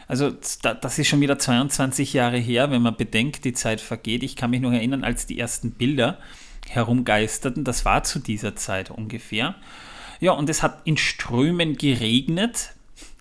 Also das ist schon wieder 22 Jahre her, wenn man bedenkt, die Zeit vergeht. Ich kann mich noch erinnern, als die ersten Bilder herumgeisterten. Das war zu dieser Zeit ungefähr. Ja, und es hat in Strömen geregnet.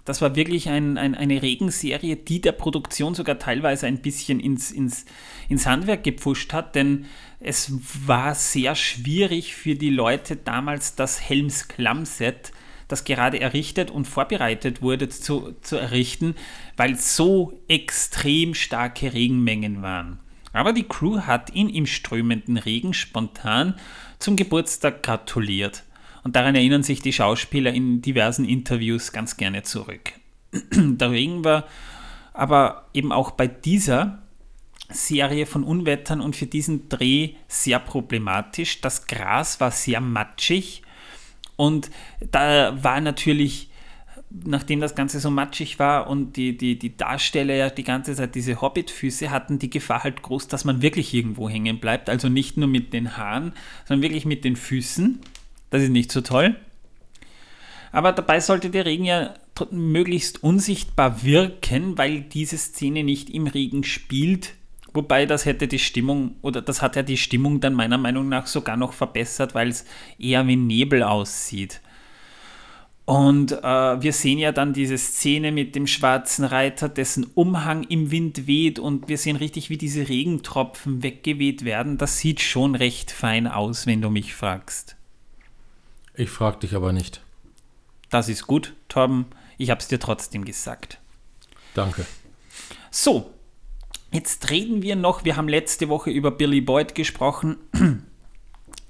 Das war wirklich ein, ein, eine Regenserie, die der Produktion sogar teilweise ein bisschen ins, ins, ins Handwerk gepfuscht hat, denn es war sehr schwierig für die Leute damals das Helms Klamm-Set das gerade errichtet und vorbereitet wurde zu, zu errichten, weil so extrem starke Regenmengen waren. Aber die Crew hat ihn im strömenden Regen spontan zum Geburtstag gratuliert. Und daran erinnern sich die Schauspieler in diversen Interviews ganz gerne zurück. Der Regen war aber eben auch bei dieser Serie von Unwettern und für diesen Dreh sehr problematisch. Das Gras war sehr matschig und da war natürlich, nachdem das Ganze so matschig war und die, die, die Darsteller ja die ganze Zeit diese Hobbit-Füße hatten, die Gefahr halt groß, dass man wirklich irgendwo hängen bleibt. Also nicht nur mit den Haaren, sondern wirklich mit den Füßen. Das ist nicht so toll. Aber dabei sollte der Regen ja möglichst unsichtbar wirken, weil diese Szene nicht im Regen spielt, Wobei das hätte die Stimmung, oder das hat ja die Stimmung dann meiner Meinung nach sogar noch verbessert, weil es eher wie Nebel aussieht. Und äh, wir sehen ja dann diese Szene mit dem schwarzen Reiter, dessen Umhang im Wind weht und wir sehen richtig, wie diese Regentropfen weggeweht werden. Das sieht schon recht fein aus, wenn du mich fragst. Ich frag dich aber nicht. Das ist gut, Torben. Ich hab's dir trotzdem gesagt. Danke. So, Jetzt reden wir noch, wir haben letzte Woche über Billy Boyd gesprochen.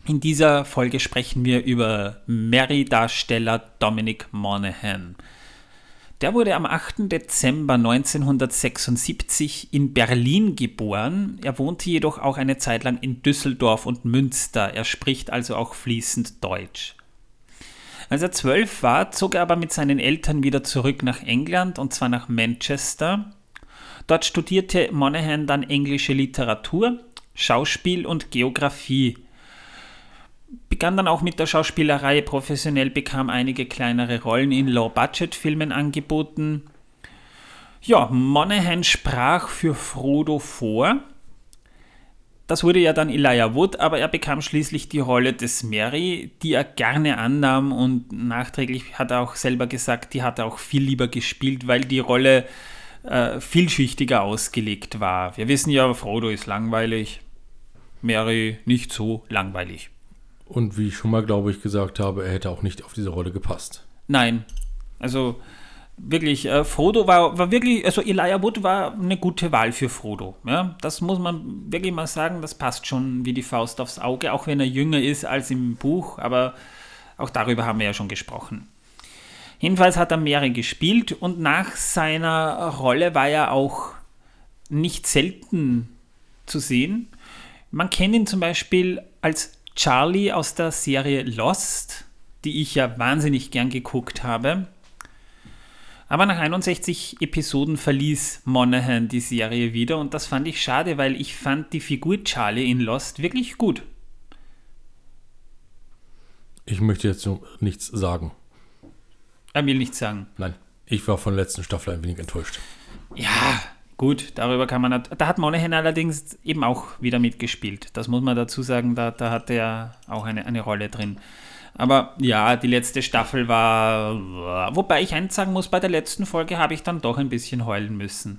In dieser Folge sprechen wir über Mary-Darsteller Dominic Monaghan. Der wurde am 8. Dezember 1976 in Berlin geboren. Er wohnte jedoch auch eine Zeit lang in Düsseldorf und Münster. Er spricht also auch fließend Deutsch. Als er zwölf war, zog er aber mit seinen Eltern wieder zurück nach England und zwar nach Manchester. Dort studierte Monaghan dann englische Literatur, Schauspiel und Geographie. Begann dann auch mit der Schauspielerei professionell, bekam einige kleinere Rollen in Low-Budget-Filmen angeboten. Ja, Monaghan sprach für Frodo vor. Das wurde ja dann Elijah Wood, aber er bekam schließlich die Rolle des Mary, die er gerne annahm und nachträglich hat er auch selber gesagt, die hat er auch viel lieber gespielt, weil die Rolle äh, vielschichtiger ausgelegt war. Wir wissen ja, Frodo ist langweilig, Mary nicht so langweilig. Und wie ich schon mal, glaube ich, gesagt habe, er hätte auch nicht auf diese Rolle gepasst. Nein, also wirklich, äh, Frodo war, war wirklich, also Elijah Wood war eine gute Wahl für Frodo. Ja? Das muss man wirklich mal sagen, das passt schon wie die Faust aufs Auge, auch wenn er jünger ist als im Buch, aber auch darüber haben wir ja schon gesprochen. Jedenfalls hat er mehrere gespielt und nach seiner Rolle war er auch nicht selten zu sehen. Man kennt ihn zum Beispiel als Charlie aus der Serie Lost, die ich ja wahnsinnig gern geguckt habe. Aber nach 61 Episoden verließ Monaghan die Serie wieder und das fand ich schade, weil ich fand die Figur Charlie in Lost wirklich gut. Ich möchte jetzt nichts sagen. Er will nichts sagen. Nein, ich war von der letzten Staffel ein wenig enttäuscht. Ja, gut, darüber kann man. Da hat Monaghan allerdings eben auch wieder mitgespielt. Das muss man dazu sagen, da, da hat er auch eine, eine Rolle drin. Aber ja, die letzte Staffel war. Wobei ich eins sagen muss, bei der letzten Folge habe ich dann doch ein bisschen heulen müssen.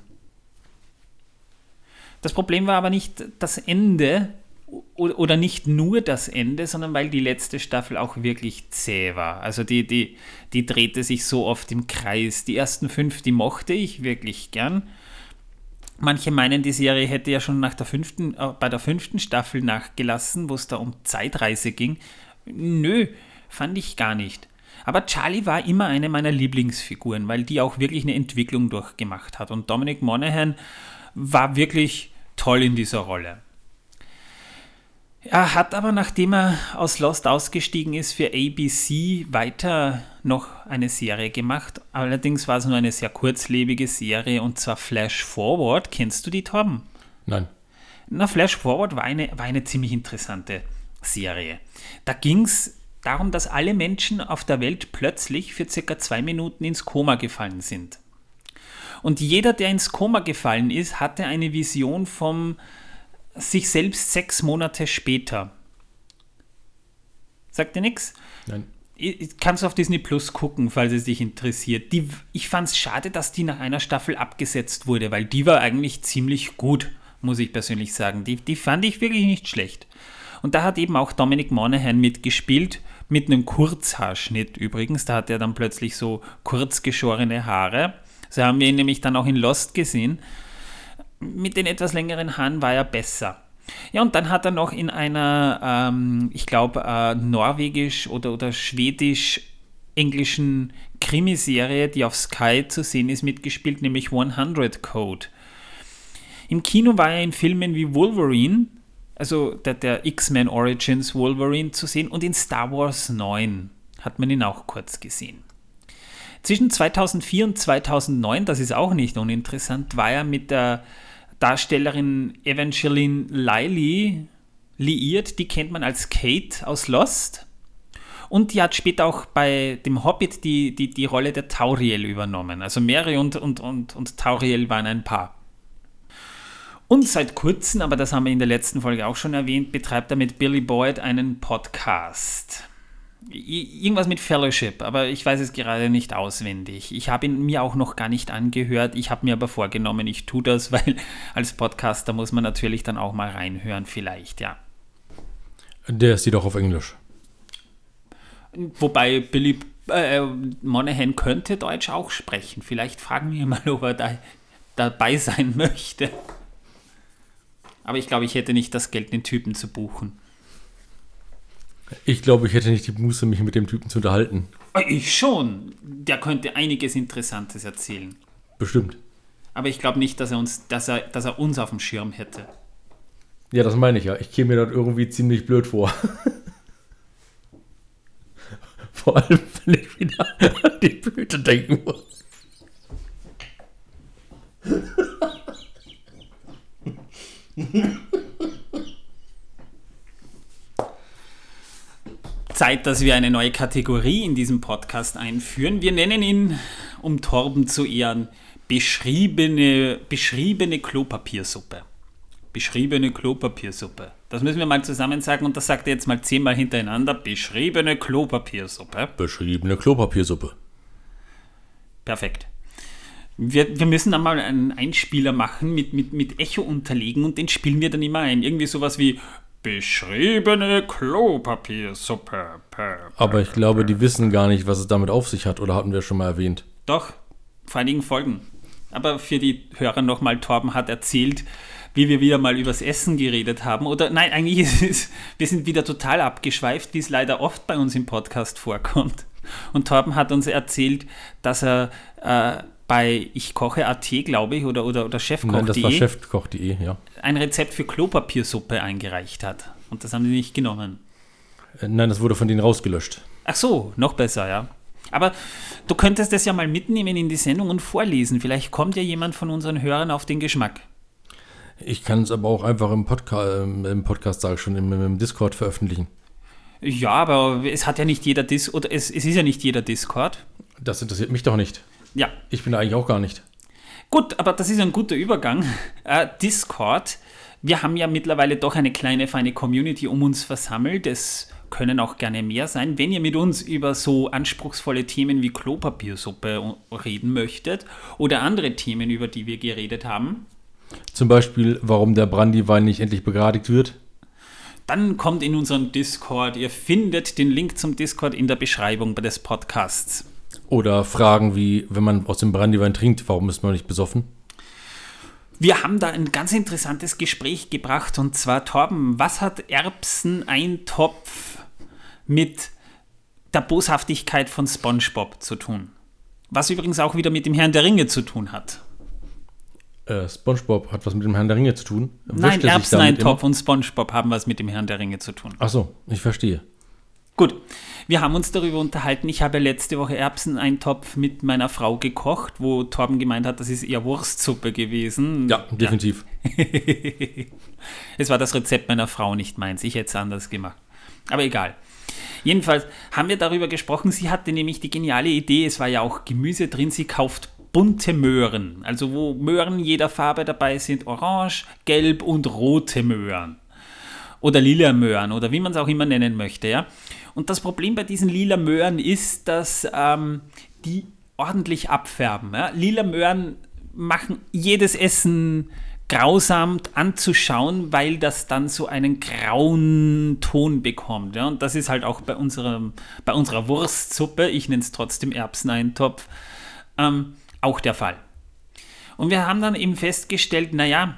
Das Problem war aber nicht das Ende oder nicht nur das Ende, sondern weil die letzte Staffel auch wirklich zäh war. Also die, die, die drehte sich so oft im Kreis. Die ersten fünf, die mochte ich wirklich gern. Manche meinen, die Serie hätte ja schon nach der fünften, äh, bei der fünften Staffel nachgelassen, wo es da um Zeitreise ging. Nö, fand ich gar nicht. Aber Charlie war immer eine meiner Lieblingsfiguren, weil die auch wirklich eine Entwicklung durchgemacht hat. Und Dominic Monaghan war wirklich toll in dieser Rolle. Er hat aber, nachdem er aus Lost ausgestiegen ist, für ABC weiter noch eine Serie gemacht. Allerdings war es nur eine sehr kurzlebige Serie und zwar Flash Forward. Kennst du die, Torben? Nein. Na, Flash Forward war eine, war eine ziemlich interessante Serie. Da ging es darum, dass alle Menschen auf der Welt plötzlich für circa zwei Minuten ins Koma gefallen sind. Und jeder, der ins Koma gefallen ist, hatte eine Vision vom sich selbst sechs Monate später. Sagt dir nichts? Nein. Kannst du auf Disney Plus gucken, falls es dich interessiert. Die, ich fand es schade, dass die nach einer Staffel abgesetzt wurde, weil die war eigentlich ziemlich gut, muss ich persönlich sagen. Die, die fand ich wirklich nicht schlecht. Und da hat eben auch Dominic Monaghan mitgespielt, mit einem Kurzhaarschnitt übrigens. Da hat er dann plötzlich so kurz geschorene Haare. So haben wir ihn nämlich dann auch in Lost gesehen. Mit den etwas längeren Haaren war er besser. Ja, und dann hat er noch in einer, ähm, ich glaube, äh, norwegisch oder, oder schwedisch-englischen Krimiserie, die auf Sky zu sehen ist, mitgespielt, nämlich 100 Code. Im Kino war er in Filmen wie Wolverine, also der, der X-Men Origins Wolverine zu sehen und in Star Wars 9 hat man ihn auch kurz gesehen. Zwischen 2004 und 2009, das ist auch nicht uninteressant, war er mit der Darstellerin Evangeline Liley liiert. Die kennt man als Kate aus Lost. Und die hat später auch bei dem Hobbit die, die, die Rolle der Tauriel übernommen. Also Mary und, und, und, und Tauriel waren ein Paar. Und seit kurzem, aber das haben wir in der letzten Folge auch schon erwähnt, betreibt er mit Billy Boyd einen Podcast. Irgendwas mit Fellowship, aber ich weiß es gerade nicht auswendig. Ich habe ihn mir auch noch gar nicht angehört. Ich habe mir aber vorgenommen, ich tue das, weil als Podcaster muss man natürlich dann auch mal reinhören, vielleicht, ja. Der ist jedoch auf Englisch. Wobei Billy äh, Monahan könnte Deutsch auch sprechen. Vielleicht fragen wir mal, ob er da dabei sein möchte. Aber ich glaube, ich hätte nicht das Geld, den Typen zu buchen. Ich glaube, ich hätte nicht die Muße, mich mit dem Typen zu unterhalten. Ich schon. Der könnte einiges Interessantes erzählen. Bestimmt. Aber ich glaube nicht, dass er, uns, dass, er, dass er uns auf dem Schirm hätte. Ja, das meine ich ja. Ich käme mir dort irgendwie ziemlich blöd vor. vor allem, wenn ich wieder an die Blüte denken muss. Zeit, dass wir eine neue Kategorie in diesem Podcast einführen. Wir nennen ihn, um Torben zu ehren, beschriebene, beschriebene Klopapiersuppe. Beschriebene Klopapiersuppe. Das müssen wir mal zusammen sagen und das sagt er jetzt mal zehnmal hintereinander. Beschriebene Klopapiersuppe. Beschriebene Klopapiersuppe. Perfekt. Wir, wir müssen dann mal einen Einspieler machen mit, mit, mit Echo unterlegen und den spielen wir dann immer ein. Irgendwie sowas wie beschriebene Klopapiersuppe. Aber ich glaube, die wissen gar nicht, was es damit auf sich hat, oder hatten wir schon mal erwähnt? Doch, vor einigen Folgen. Aber für die Hörer nochmal, Torben hat erzählt, wie wir wieder mal übers Essen geredet haben. Oder nein, eigentlich ist es, wir sind wieder total abgeschweift, wie es leider oft bei uns im Podcast vorkommt. Und Torben hat uns erzählt, dass er äh, bei ich koche.at, glaube ich, oder, oder, oder Nein, das war chefkoch.de chefkoch.de, ja. ein Rezept für Klopapiersuppe eingereicht hat. Und das haben die nicht genommen. Äh, Nein, das wurde von denen rausgelöscht. Ach so, noch besser, ja. Aber du könntest das ja mal mitnehmen in die Sendung und vorlesen. Vielleicht kommt ja jemand von unseren Hörern auf den Geschmack. Ich kann es aber auch einfach im, Podca ähm, im Podcast, sage ich schon, im, im Discord veröffentlichen. Ja, aber es hat ja nicht jeder Dis oder es, es ist ja nicht jeder Discord. Das interessiert mich doch nicht. Ja, Ich bin eigentlich auch gar nicht. Gut, aber das ist ein guter Übergang. Äh, Discord. Wir haben ja mittlerweile doch eine kleine, feine Community um uns versammelt. Es können auch gerne mehr sein. Wenn ihr mit uns über so anspruchsvolle Themen wie Klopapiersuppe reden möchtet oder andere Themen, über die wir geredet haben, Zum Beispiel, warum der Brandywein nicht endlich begradigt wird. dann kommt in unseren Discord. Ihr findet den Link zum Discord in der Beschreibung des Podcasts. Oder Fragen wie, wenn man aus dem Brandywein trinkt, warum ist man nicht besoffen? Wir haben da ein ganz interessantes Gespräch gebracht und zwar, Torben, was hat Erbseneintopf mit der Boshaftigkeit von SpongeBob zu tun? Was übrigens auch wieder mit dem Herrn der Ringe zu tun hat. Äh, SpongeBob hat was mit dem Herrn der Ringe zu tun. Nein, er Erbseneintopf und SpongeBob haben was mit dem Herrn der Ringe zu tun. Ach so, ich verstehe. Gut, wir haben uns darüber unterhalten. Ich habe letzte Woche Erbseneintopf mit meiner Frau gekocht, wo Torben gemeint hat, das ist eher Wurstsuppe gewesen. Ja, definitiv. Es war das Rezept meiner Frau, nicht meins. Ich hätte es anders gemacht. Aber egal. Jedenfalls haben wir darüber gesprochen. Sie hatte nämlich die geniale Idee, es war ja auch Gemüse drin, sie kauft bunte Möhren. Also wo Möhren jeder Farbe dabei sind, orange, gelb und rote Möhren. Oder lila Möhren oder wie man es auch immer nennen möchte. Ja? Und das Problem bei diesen lila Möhren ist, dass ähm, die ordentlich abfärben. Ja? Lila Möhren machen jedes Essen grausam anzuschauen, weil das dann so einen grauen Ton bekommt. Ja? Und das ist halt auch bei, unserem, bei unserer Wurstsuppe, ich nenne es trotzdem Erbseneintopf, ähm, auch der Fall. Und wir haben dann eben festgestellt, naja,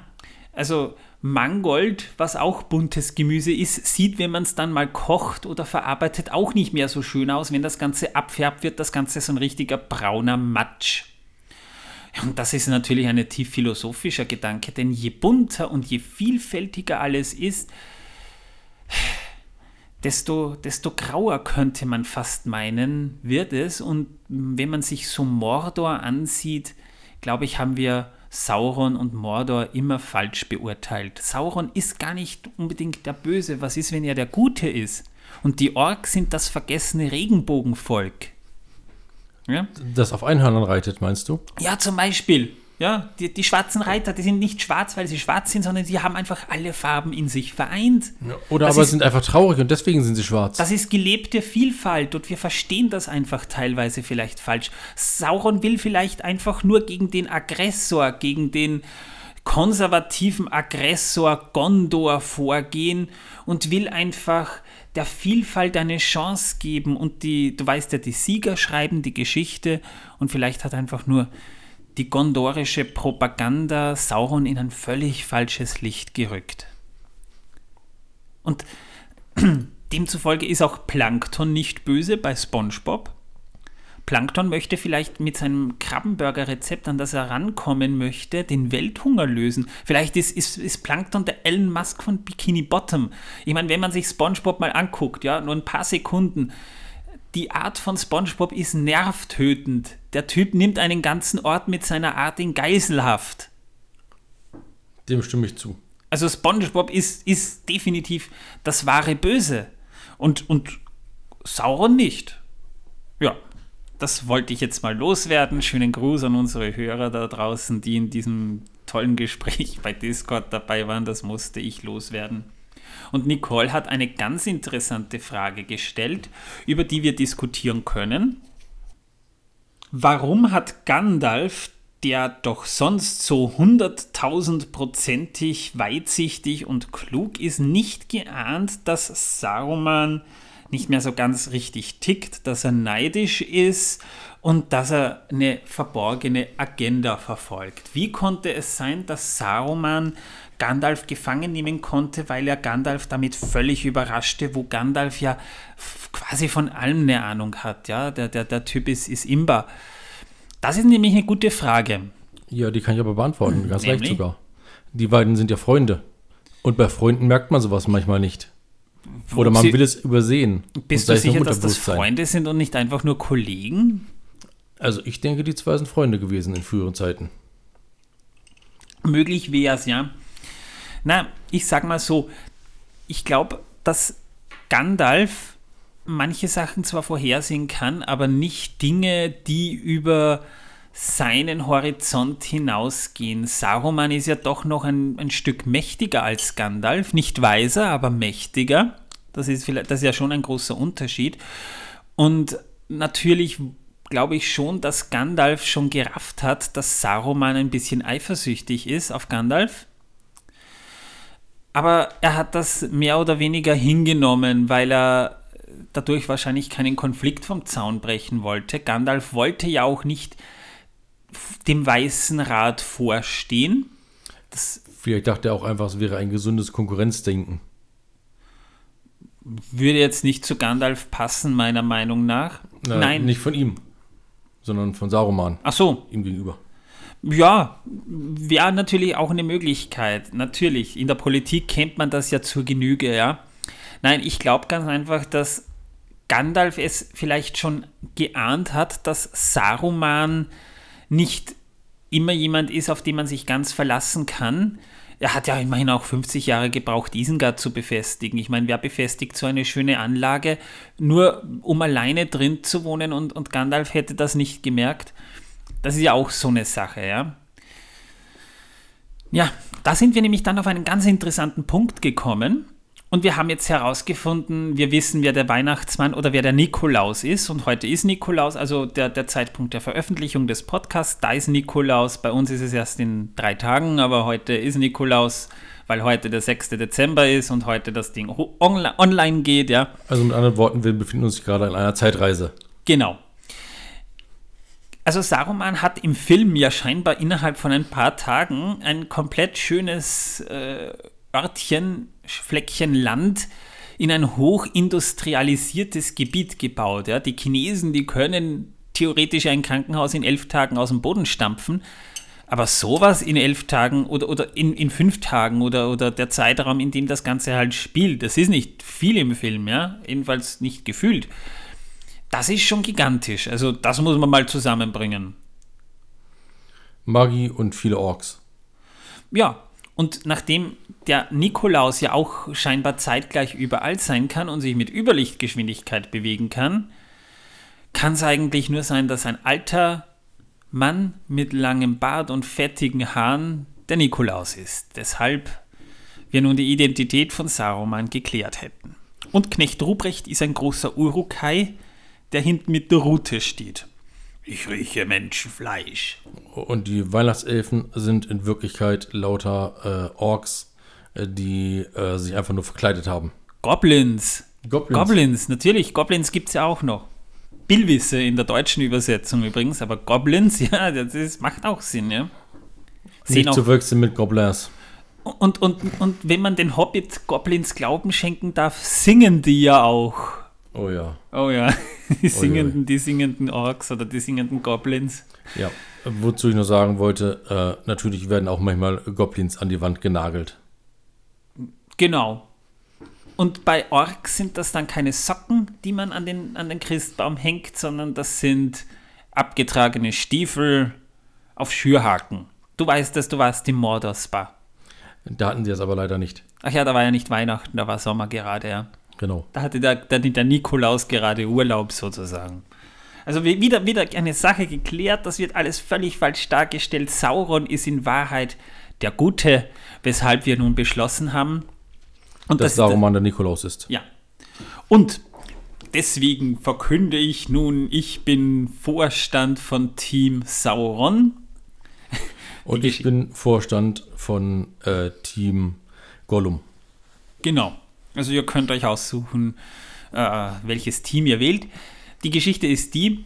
also Mangold, was auch buntes Gemüse ist, sieht, wenn man es dann mal kocht oder verarbeitet, auch nicht mehr so schön aus. Wenn das Ganze abfärbt, wird das Ganze so ein richtiger brauner Matsch. Und das ist natürlich ein tief philosophischer Gedanke, denn je bunter und je vielfältiger alles ist, desto, desto grauer könnte man fast meinen, wird es. Und wenn man sich so Mordor ansieht, glaube ich, haben wir Sauron und Mordor immer falsch beurteilt. Sauron ist gar nicht unbedingt der Böse. Was ist, wenn er der Gute ist? Und die Orks sind das vergessene Regenbogenvolk. Ja? Das auf Einhörnern reitet, meinst du? Ja, zum Beispiel. Ja, die, die schwarzen Reiter, die sind nicht schwarz, weil sie schwarz sind, sondern sie haben einfach alle Farben in sich vereint. Oder Das aber ist- sind einfach traurig und deswegen sind sie schwarz. Das ist gelebte Vielfalt und wir verstehen das einfach teilweise vielleicht falsch. Sauron will vielleicht einfach nur gegen den Aggressor, gegen den konservativen Aggressor Gondor vorgehen und will einfach der Vielfalt eine Chance geben und die, du weißt ja, die Sieger schreiben die Geschichte und vielleicht hat einfach nur die gondorische Propaganda Sauron in ein völlig falsches Licht gerückt. Und demzufolge ist auch Plankton nicht böse bei SpongeBob. Plankton möchte vielleicht mit seinem Krabbenburger-Rezept, an das er rankommen möchte, den Welthunger lösen. Vielleicht ist, ist, ist Plankton der Elon Musk von Bikini Bottom. Ich meine, wenn man sich SpongeBob mal anguckt, ja, nur ein paar Sekunden, die Art von SpongeBob ist nervtötend. Der Typ nimmt einen ganzen Ort mit seiner Art in Geiselhaft. Dem stimme ich zu. Also SpongeBob ist, ist definitiv das wahre Böse. Und, und Sauron nicht. Ja, das wollte ich jetzt mal loswerden. Schönen Gruß an unsere Hörer da draußen, die in diesem tollen Gespräch bei Discord dabei waren. Das musste ich loswerden. Und Nicole hat eine ganz interessante Frage gestellt, über die wir diskutieren können. Warum hat Gandalf, der doch sonst so hunderttausendprozentig weitsichtig und klug ist, nicht geahnt, dass Saruman nicht mehr so ganz richtig tickt, dass er neidisch ist und dass er eine verborgene Agenda verfolgt? Wie konnte es sein, dass Saruman Gandalf gefangen nehmen konnte, weil er Gandalf damit völlig überraschte, wo Gandalf ja quasi von allem eine Ahnung hat. Ja? Der, der, der Typ ist, ist imbar. Das ist nämlich eine gute Frage. Ja, die kann ich aber beantworten, ganz leicht Nämlich? sogar. Die beiden sind ja Freunde. Und bei Freunden merkt man sowas manchmal nicht. Oder man will es übersehen. Bist du sicher, dass das. Freunde sind und nicht einfach nur Kollegen? Also ich denke, die zwei sind Freunde gewesen in früheren Zeiten. Möglich wäre es, ja. Na, ich sag mal so, ich glaube, dass Gandalf manche Sachen zwar vorhersehen kann, aber nicht Dinge, die über seinen Horizont hinausgehen. Saruman ist ja doch noch ein, ein Stück mächtiger als Gandalf, nicht weiser, aber mächtiger. Das ist, vielleicht, das ist ja schon ein großer Unterschied. Und natürlich glaube ich schon, dass Gandalf schon gerafft hat, dass Saruman ein bisschen eifersüchtig ist auf Gandalf. Aber er hat das mehr oder weniger hingenommen, weil er dadurch wahrscheinlich keinen Konflikt vom Zaun brechen wollte. Gandalf wollte ja auch nicht dem Weißen Rat vorstehen. Das Vielleicht dachte er auch einfach, es wäre ein gesundes Konkurrenzdenken. würde jetzt nicht zu Gandalf passen, meiner Meinung nach. Na, Nein. Nicht von ihm, sondern von Saruman Ach so, ihm gegenüber. Ja, wäre natürlich auch eine Möglichkeit. Natürlich. In der Politik kennt man das ja zur Genüge, ja. Nein, ich glaube ganz einfach, dass Gandalf es vielleicht schon geahnt hat, dass Saruman nicht immer jemand ist, auf den man sich ganz verlassen kann. Er hat ja immerhin auch 50 Jahre gebraucht, Isengard zu befestigen. Ich meine, wer befestigt so eine schöne Anlage, nur um alleine drin zu wohnen und, und Gandalf hätte das nicht gemerkt? Das ist ja auch so eine Sache, ja. Ja, da sind wir nämlich dann auf einen ganz interessanten Punkt gekommen. Und wir haben jetzt herausgefunden, wir wissen, wer der Weihnachtsmann oder wer der Nikolaus ist. Und heute ist Nikolaus, also der, der Zeitpunkt der Veröffentlichung des Podcasts, da ist Nikolaus. Bei uns ist es erst in drei Tagen, aber heute ist Nikolaus, weil heute der 6. Dezember ist und heute das Ding online geht, ja. Also mit anderen Worten, wir befinden uns gerade in einer Zeitreise. Genau. Also Saruman hat im Film ja scheinbar innerhalb von ein paar Tagen ein komplett schönes äh, Örtchen, Fleckchen Land in ein hochindustrialisiertes Gebiet gebaut. Ja. Die Chinesen, die können theoretisch ein Krankenhaus in elf Tagen aus dem Boden stampfen. Aber sowas in elf Tagen oder, oder in, in fünf Tagen oder, oder der Zeitraum, in dem das Ganze halt spielt, das ist nicht viel im Film, ja. Jedenfalls nicht gefühlt. Das ist schon gigantisch. Also das muss man mal zusammenbringen. Magie und viele Orks. Ja, und nachdem der Nikolaus ja auch scheinbar zeitgleich überall sein kann und sich mit Überlichtgeschwindigkeit bewegen kann, kann es eigentlich nur sein, dass ein alter Mann mit langem Bart und fettigen Haaren der Nikolaus ist. Deshalb wir nun die Identität von Saruman geklärt hätten. Und Knecht Ruprecht ist ein großer Urukai, der hinten mit der Rute steht. Ich rieche Menschenfleisch. Und die Weihnachtselfen sind in Wirklichkeit lauter äh, Orks, äh, die äh, sich einfach nur verkleidet haben. Goblins. Goblins. Goblins, natürlich. Goblins gibt es ja auch noch. Billwisse in der deutschen Übersetzung übrigens, aber Goblins, ja, das ist, macht auch Sinn, ja. Sehen Nicht auch, zu verwechseln mit Goblins. und, und, und wenn man den Hobbit-Goblins Glauben schenken darf, singen die ja auch. Oh ja. Oh ja, die singenden, die singenden Orks oder die singenden Goblins. Ja. Wozu ich nur sagen wollte, äh, natürlich werden auch manchmal Goblins an die Wand genagelt. Genau. Und bei Orks sind das dann keine Socken, die man an den, an den Christbaum hängt, sondern das sind abgetragene Stiefel auf Schürhaken. Du weißt dass du warst im Mordor-Spa. Da hatten sie es aber leider nicht. Ach ja, da war ja nicht Weihnachten, da war Sommer gerade, ja. Genau. Da hatte der, der, der Nikolaus gerade Urlaub sozusagen. Also wie- wieder, wieder eine Sache geklärt, das wird alles völlig falsch dargestellt. Sauron ist in Wahrheit der Gute, weshalb wir nun beschlossen haben. Und Dass das- Saruman der Nikolaus ist. Ja. Und deswegen verkünde ich nun, ich bin Vorstand von Team Sauron. Und ich bin Vorstand von äh, Team Gollum. Genau. Also ihr könnt euch aussuchen, äh, welches Team ihr wählt. Die Geschichte ist die,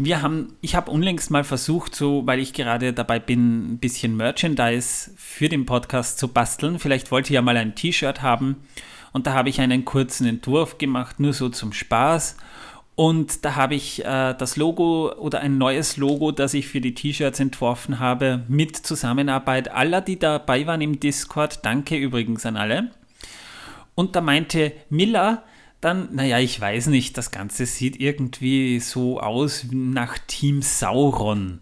wir haben, ich habe unlängst mal versucht, so, weil ich gerade dabei bin, ein bisschen Merchandise für den Podcast zu basteln. Vielleicht wollt ihr ja mal ein T-Shirt haben. Und da habe ich einen kurzen Entwurf gemacht, nur so zum Spaß. Und da habe ich äh, das Logo oder ein neues Logo, das ich für die T-Shirts entworfen habe, mit Zusammenarbeit aller, die dabei waren im Discord. Danke übrigens an alle. Und da meinte Miller dann, naja, ich weiß nicht, das Ganze sieht irgendwie so aus nach Team Sauron.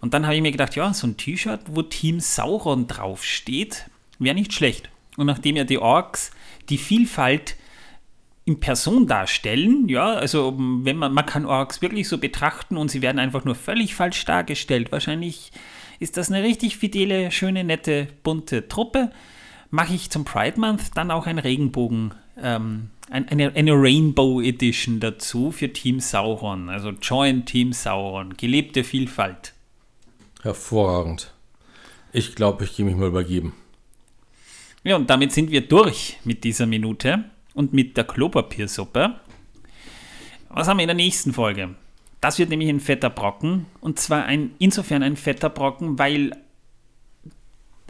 Und dann habe ich mir gedacht, ja, so ein T-Shirt, wo Team Sauron draufsteht, wäre nicht schlecht. Und nachdem ja die Orks die Vielfalt in Person darstellen. Ja, also wenn man, man kann Orks wirklich so betrachten und sie werden einfach nur völlig falsch dargestellt. Wahrscheinlich ist das eine richtig fidele, schöne, nette, bunte Truppe. Mache ich zum Pride Month dann auch ein Regenbogen, ähm, eine, eine Rainbow Edition dazu für Team Sauron. Also Join Team Sauron. Gelebte Vielfalt. Hervorragend. Ich glaube, ich gehe mich mal übergeben. Ja, und damit sind wir durch mit dieser Minute und mit der Klopapiersuppe. Was haben wir in der nächsten Folge? Das wird nämlich ein fetter Brocken. Und zwar ein, insofern ein fetter Brocken, weil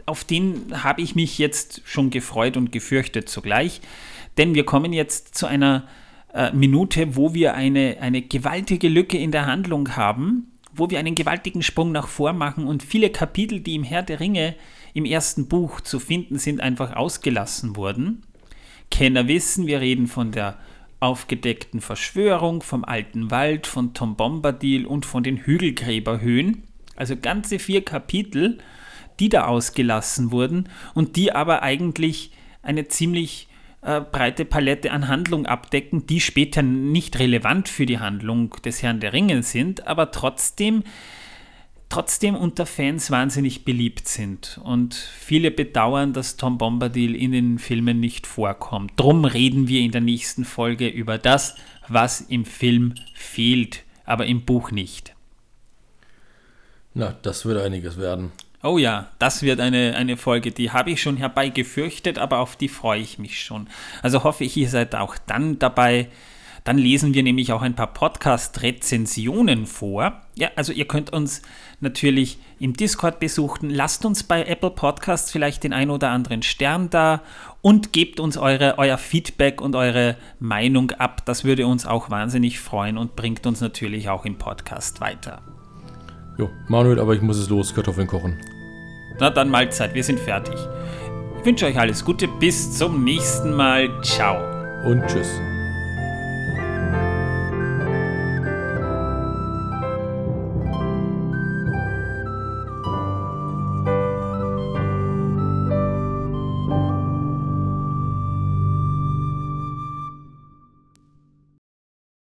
auf den habe ich mich jetzt schon gefreut und gefürchtet zugleich. Denn wir kommen jetzt zu einer äh, Minute, wo wir eine, eine gewaltige Lücke in der Handlung haben, wo wir einen gewaltigen Sprung nach vor machen und viele Kapitel, die im Herr der Ringe im ersten Buch zu finden sind, einfach ausgelassen wurden. Kenner wissen, wir reden von der aufgedeckten Verschwörung, vom alten Wald, von Tom Bombadil und von den Hügelgräberhöhen. Also ganze vier Kapitel, die da ausgelassen wurden und die aber eigentlich eine ziemlich äh, breite Palette an Handlung abdecken, die später nicht relevant für die Handlung des Herrn der Ringe sind, aber trotzdem trotzdem unter Fans wahnsinnig beliebt sind. Und viele bedauern, dass Tom Bombadil in den Filmen nicht vorkommt. Drum reden wir in der nächsten Folge über das, was im Film fehlt, aber im Buch nicht. Na, das wird einiges werden. Oh ja, das wird eine, eine Folge, die habe ich schon herbeigefürchtet, aber auf die freue ich mich schon. Also hoffe ich, ihr seid auch dann dabei. Dann lesen wir nämlich auch ein paar Podcast-Rezensionen vor. Ja, also ihr könnt uns natürlich im Discord besuchen. Lasst uns bei Apple Podcasts vielleicht den ein oder anderen Stern da und gebt uns eure, euer Feedback und eure Meinung ab. Das würde uns auch wahnsinnig freuen und bringt uns natürlich auch im Podcast weiter. Jo, Manuel, aber ich muss es los, Kartoffeln kochen. Na dann Mahlzeit, wir sind fertig. Ich wünsche euch alles Gute, bis zum nächsten Mal. Ciao. Und tschüss.